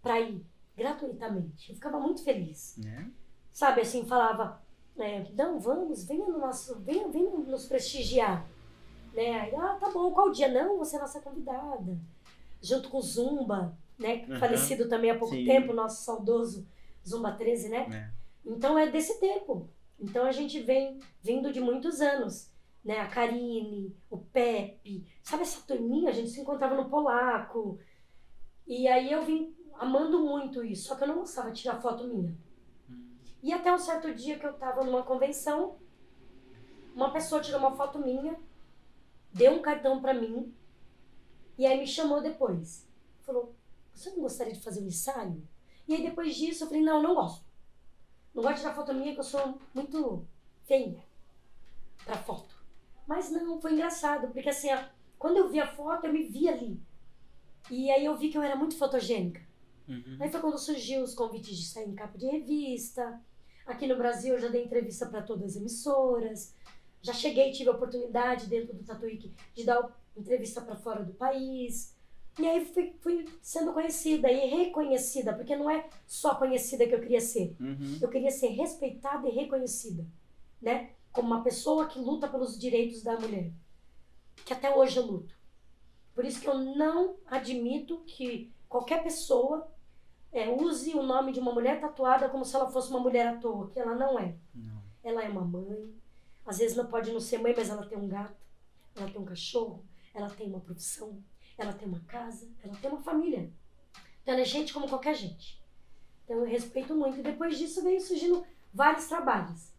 pra ir gratuitamente. Eu ficava muito feliz. Né? sabe assim, falava, é, não, vamos, venha no nosso, venha, venha nos prestigiar. Né? Aí, ah, tá bom, qual dia? Não, você é nossa convidada. Junto com o Zumba, né? Aham. Falecido também há pouco Sim. tempo, nosso saudoso Zumba 13, né? É. Então é desse tempo. Então a gente vem vindo de muitos anos. Né? A Karine, o Pepe, sabe essa turminha? A gente se encontrava no Polaco. E aí eu vim amando muito isso, só que eu não gostava de tirar foto minha. E até um certo dia que eu tava numa convenção, uma pessoa tirou uma foto minha, deu um cartão pra mim, e aí me chamou depois. Falou: Você não gostaria de fazer um ensaio? E aí depois disso eu falei: Não, não gosto. Não gosto de tirar foto minha, que eu sou muito feia pra foto. Mas não, foi engraçado, porque assim, quando eu vi a foto, eu me vi ali. E aí eu vi que eu era muito fotogênica. Uhum. Aí foi quando surgiu os convites de sair em capa de revista. Aqui no Brasil eu já dei entrevista para todas as emissoras. Já cheguei, tive a oportunidade dentro do Tatuíque de dar entrevista para fora do país. E aí fui, fui sendo conhecida e reconhecida, porque não é só conhecida que eu queria ser. Uhum. Eu queria ser respeitada e reconhecida, né? Como uma pessoa que luta pelos direitos da mulher. Que até hoje eu luto. Por isso que eu não admito que qualquer pessoa é, use o nome de uma mulher tatuada como se ela fosse uma mulher à toa, que ela não é. Não. Ela é uma mãe. Às vezes não pode não ser mãe, mas ela tem um gato, ela tem um cachorro, ela tem uma profissão, ela tem uma casa, ela tem uma família. Então ela é gente como qualquer gente. Então eu respeito muito. E depois disso veio surgindo vários trabalhos.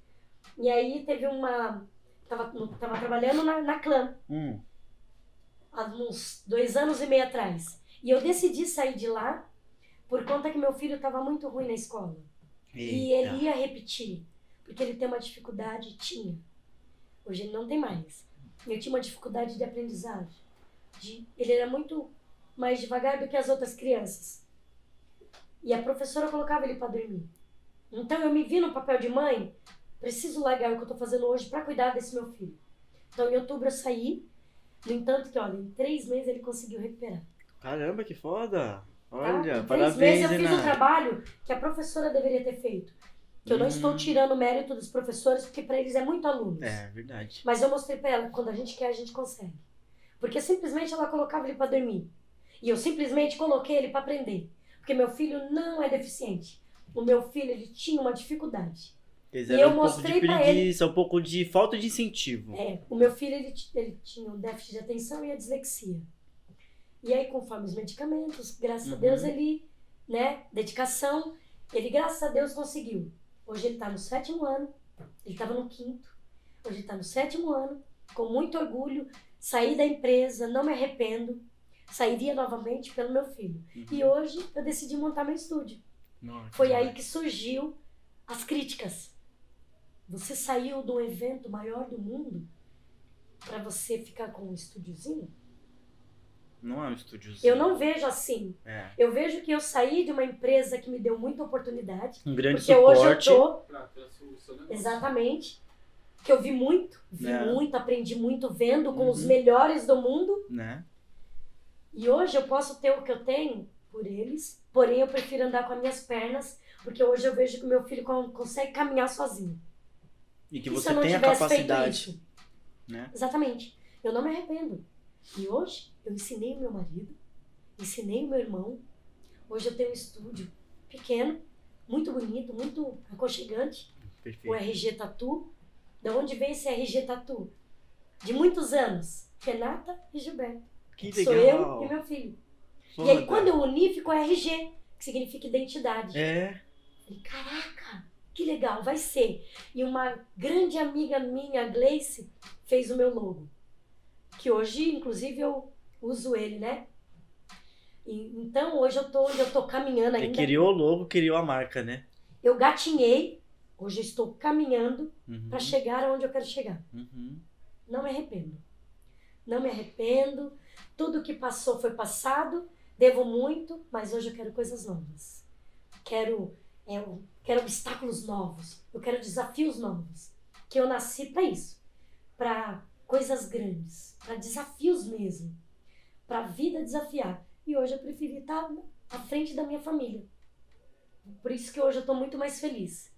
E aí teve uma. Tava, tava trabalhando na, na clã Hum. há uns dois anos e meio atrás. E eu decidi sair de lá por conta que meu filho estava muito ruim na escola. E Eita. ele ia repetir, porque ele tem uma dificuldade, tinha. Hoje ele não tem mais. Eu tinha uma dificuldade de aprendizagem. De, ele era muito mais devagar do que as outras crianças. E a professora colocava ele para dormir. Então eu me vi no papel de mãe, preciso largar o que eu estou fazendo hoje para cuidar desse meu filho. Então em outubro eu saí, no entanto que, olha, em três meses ele conseguiu recuperar. Caramba, que foda. Tá? Olha, Em três parabéns, meses eu fiz Renan. um trabalho que a professora deveria ter feito. Que eu não Hum. estou tirando o mérito dos professores, porque para eles é muito alunos. É, verdade. Mas eu mostrei para ela quando a gente quer, a gente consegue. Porque simplesmente ela colocava ele para dormir. E eu simplesmente coloquei ele para aprender. Porque meu filho não é deficiente. O meu filho, ele tinha uma dificuldade. Eles E eram eu um pouco de mostrei pra ele- preguiça, um pouco de falta de incentivo. É, o meu filho, ele, ele tinha um déficit de atenção e a dislexia. E aí, conforme os medicamentos, graças a Uhum. Deus, ele, né, dedicação, ele, graças a Deus, conseguiu. Hoje ele tá no sétimo ano, ele estava no quinto, hoje ele tá no sétimo ano, com muito orgulho, saí da empresa, não me arrependo, sairia novamente pelo meu filho. Uhum. E hoje eu decidi montar meu estúdio. Nossa, Foi que aí que surgiu as críticas. Você saiu do evento maior do mundo para você ficar com um estúdiozinho? Não é um estúdiozinho. Eu não vejo assim. É. Eu vejo que eu saí de uma empresa que me deu muita oportunidade, Um grande porque hoje eu suporte. tô Pra exatamente que eu vi muito, vi É. muito, aprendi muito vendo com os Uhum. melhores do mundo Né? e hoje eu posso ter o que eu tenho por eles, porém eu prefiro andar com as minhas pernas, porque hoje eu vejo que o meu filho con- consegue caminhar sozinho. E que E você não tem a capacidade. né? Exatamente. Eu não me arrependo. E hoje eu ensinei o meu marido, ensinei o meu irmão. Hoje eu tenho um estúdio pequeno, muito bonito, muito aconchegante. O Perfeito. RG Tatu. Da onde vem esse RG Tatu? De muitos anos. Renata e Gilberto. Que Sou legal. eu e meu filho. E aí quando eu uni, ficou RG, que significa identidade. É. Falei, caraca, que legal, vai ser. E uma grande amiga minha, a Gleice, fez o meu logo. Que hoje, inclusive, eu uso ele, né? E, então, hoje eu tô eu tô caminhando Ele ainda. criou o logo, criou a marca, né? Eu gatinhei, hoje eu estou caminhando Uhum. para chegar aonde eu quero chegar. Uhum. Não me arrependo. Não me arrependo. Tudo que passou foi passado. Devo muito, mas hoje eu quero coisas novas. Quero, é, eu quero obstáculos novos. Eu quero desafios novos. Que eu nasci para isso. Para coisas grandes. Para desafios mesmo. Para a vida desafiar. E hoje eu preferi estar à frente da minha família. Por isso que hoje eu estou muito mais feliz.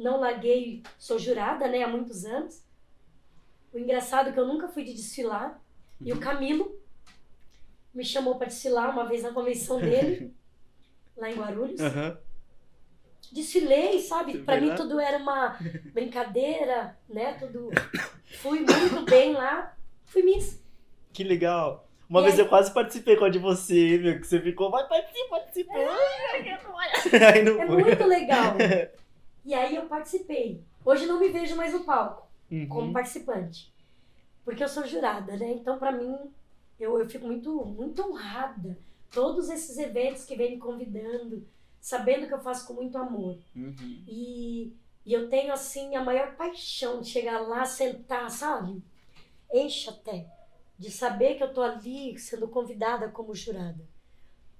Não larguei, sou jurada, né, há muitos anos. O engraçado é que eu nunca fui de desfilar. E o Uhum. Camilo me chamou para desfilar uma vez na convenção dele, [LAUGHS] lá em Guarulhos. Aham. Desfilei, sabe? Foi mim tudo era uma brincadeira, né? Tudo. Fui muito bem lá. Fui Miss. Que legal. Uma E vez aí? eu quase participei com a de você, meu, que você ficou, vai participar, participa. [LAUGHS] Aí não É muito legal. [LAUGHS] E aí eu participei. Hoje não me vejo mais no palco Uhum. como participante. Porque eu sou jurada, né? Então, pra mim, eu, eu fico muito, muito honrada. Todos esses eventos que vêm me convidando, sabendo que eu faço com muito amor. Uhum. E, e eu tenho, assim, a maior paixão de chegar lá, sentar, sabe? Enche até. De saber que eu tô ali sendo convidada como jurada.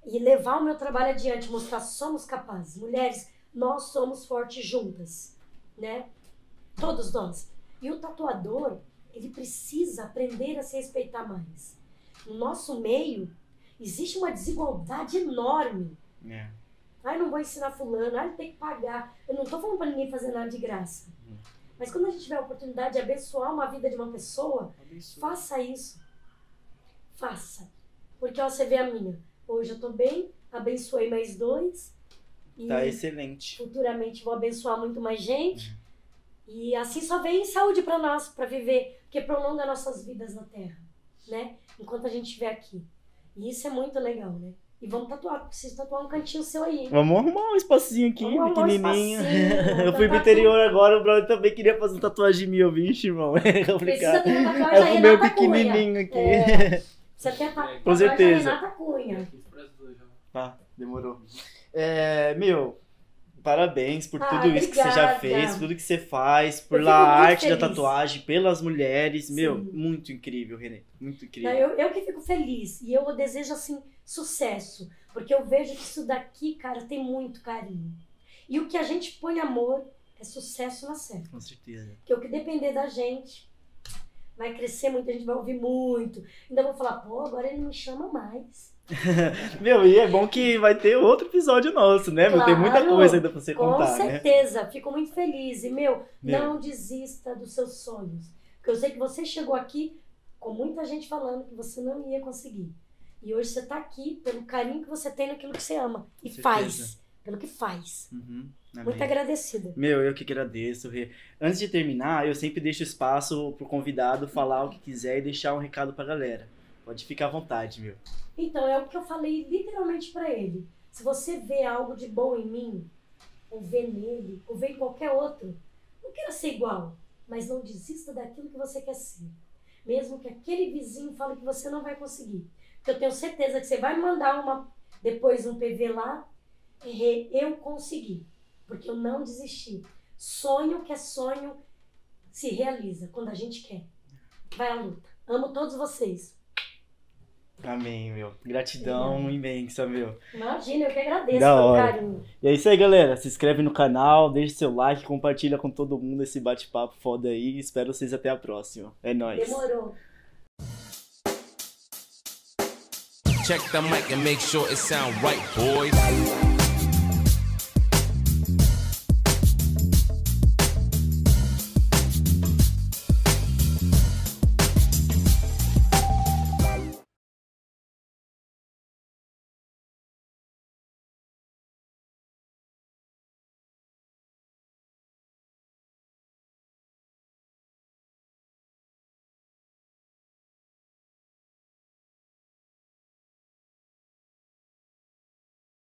E levar o meu trabalho adiante, mostrar somos capazes. Mulheres, nós somos fortes juntas, né? Todos nós. E o tatuador, ele precisa aprender a se respeitar mais. No nosso meio, existe uma desigualdade enorme. É. Ai, não vou ensinar fulano, ai, tem que pagar. Eu não tô falando pra ninguém fazer nada de graça. Mas quando a gente tiver a oportunidade de abençoar uma vida de uma pessoa, faça isso. Faça. Porque ó, você vê a minha. Hoje eu tô bem, abençoei mais dois. E Tá excelente. futuramente vou abençoar muito mais gente. E assim só vem saúde pra nós, pra viver, porque prolonga nossas vidas na Terra, né? Enquanto a gente estiver aqui. E isso é muito legal, né? E vamos tatuar, preciso tatuar um cantinho seu aí. Vamos arrumar um espacinho aqui, Vamos arrumar um pequenininho. espacinho, [LAUGHS] eu fui pro interior agora, o brother também queria fazer uma tatuagem minha, vixe, irmão. [LAUGHS] É Precisa complicado. ter uma tatuagem É da o meu Renata Cunha. pequenininho aqui. É. Você quer ta- Com tatuagem certeza. da Renata Cunha. Tá, demorou. É, meu, parabéns por Ah, tudo isso que você já fez, tudo que você faz, por lá a arte da feliz. tatuagem, pelas mulheres. Meu, Sim. muito incrível, Renê. Muito incrível. Não, eu, eu que fico feliz. E eu desejo, assim, sucesso. Porque eu vejo que isso daqui, cara, tem muito carinho. E o que a gente põe amor é sucesso na certa. Com certeza. Porque o que depender da gente vai crescer muito, a gente vai ouvir muito. Ainda vou falar, pô, agora ele me chama mais. [LAUGHS] Meu, e é bom que vai ter outro episódio nosso, né? meu? Tem muita Claro, coisa ainda pra você Com contar, né? certeza, fico muito feliz. E, meu, Meu. não desista dos seus sonhos. Porque eu sei que você chegou aqui com muita gente falando que você não ia conseguir. E hoje você tá aqui pelo carinho que você tem naquilo que você ama. E Com faz. Pelo que faz. Uhum, Muito agradecida. Meu, eu que agradeço, Rê. Antes de terminar, eu sempre deixo espaço pro convidado falar o que quiser e deixar um recado pra galera. Pode ficar à vontade, meu. Então, é o que eu falei literalmente pra ele. Se você vê algo de bom em mim, ou vê nele, ou vê em qualquer outro, não queira ser igual, mas não desista daquilo que você quer ser. Mesmo que aquele vizinho fale que você não vai conseguir. Porque eu tenho certeza que você vai mandar uma, depois um PV lá, e eu consegui. Porque eu não desisti. Sonho que é sonho se realiza quando a gente quer. Vai à luta. Amo todos vocês. Amém, meu. Gratidão imensa, meu. Imagina, eu que agradeço Da pelo hora. carinho. E é isso aí, galera. Se inscreve no canal, deixa seu like, compartilha com todo mundo esse bate-papo foda aí. Espero vocês até a próxima. É nóis. Demorou. Check the mic and make sure it sound right, boys.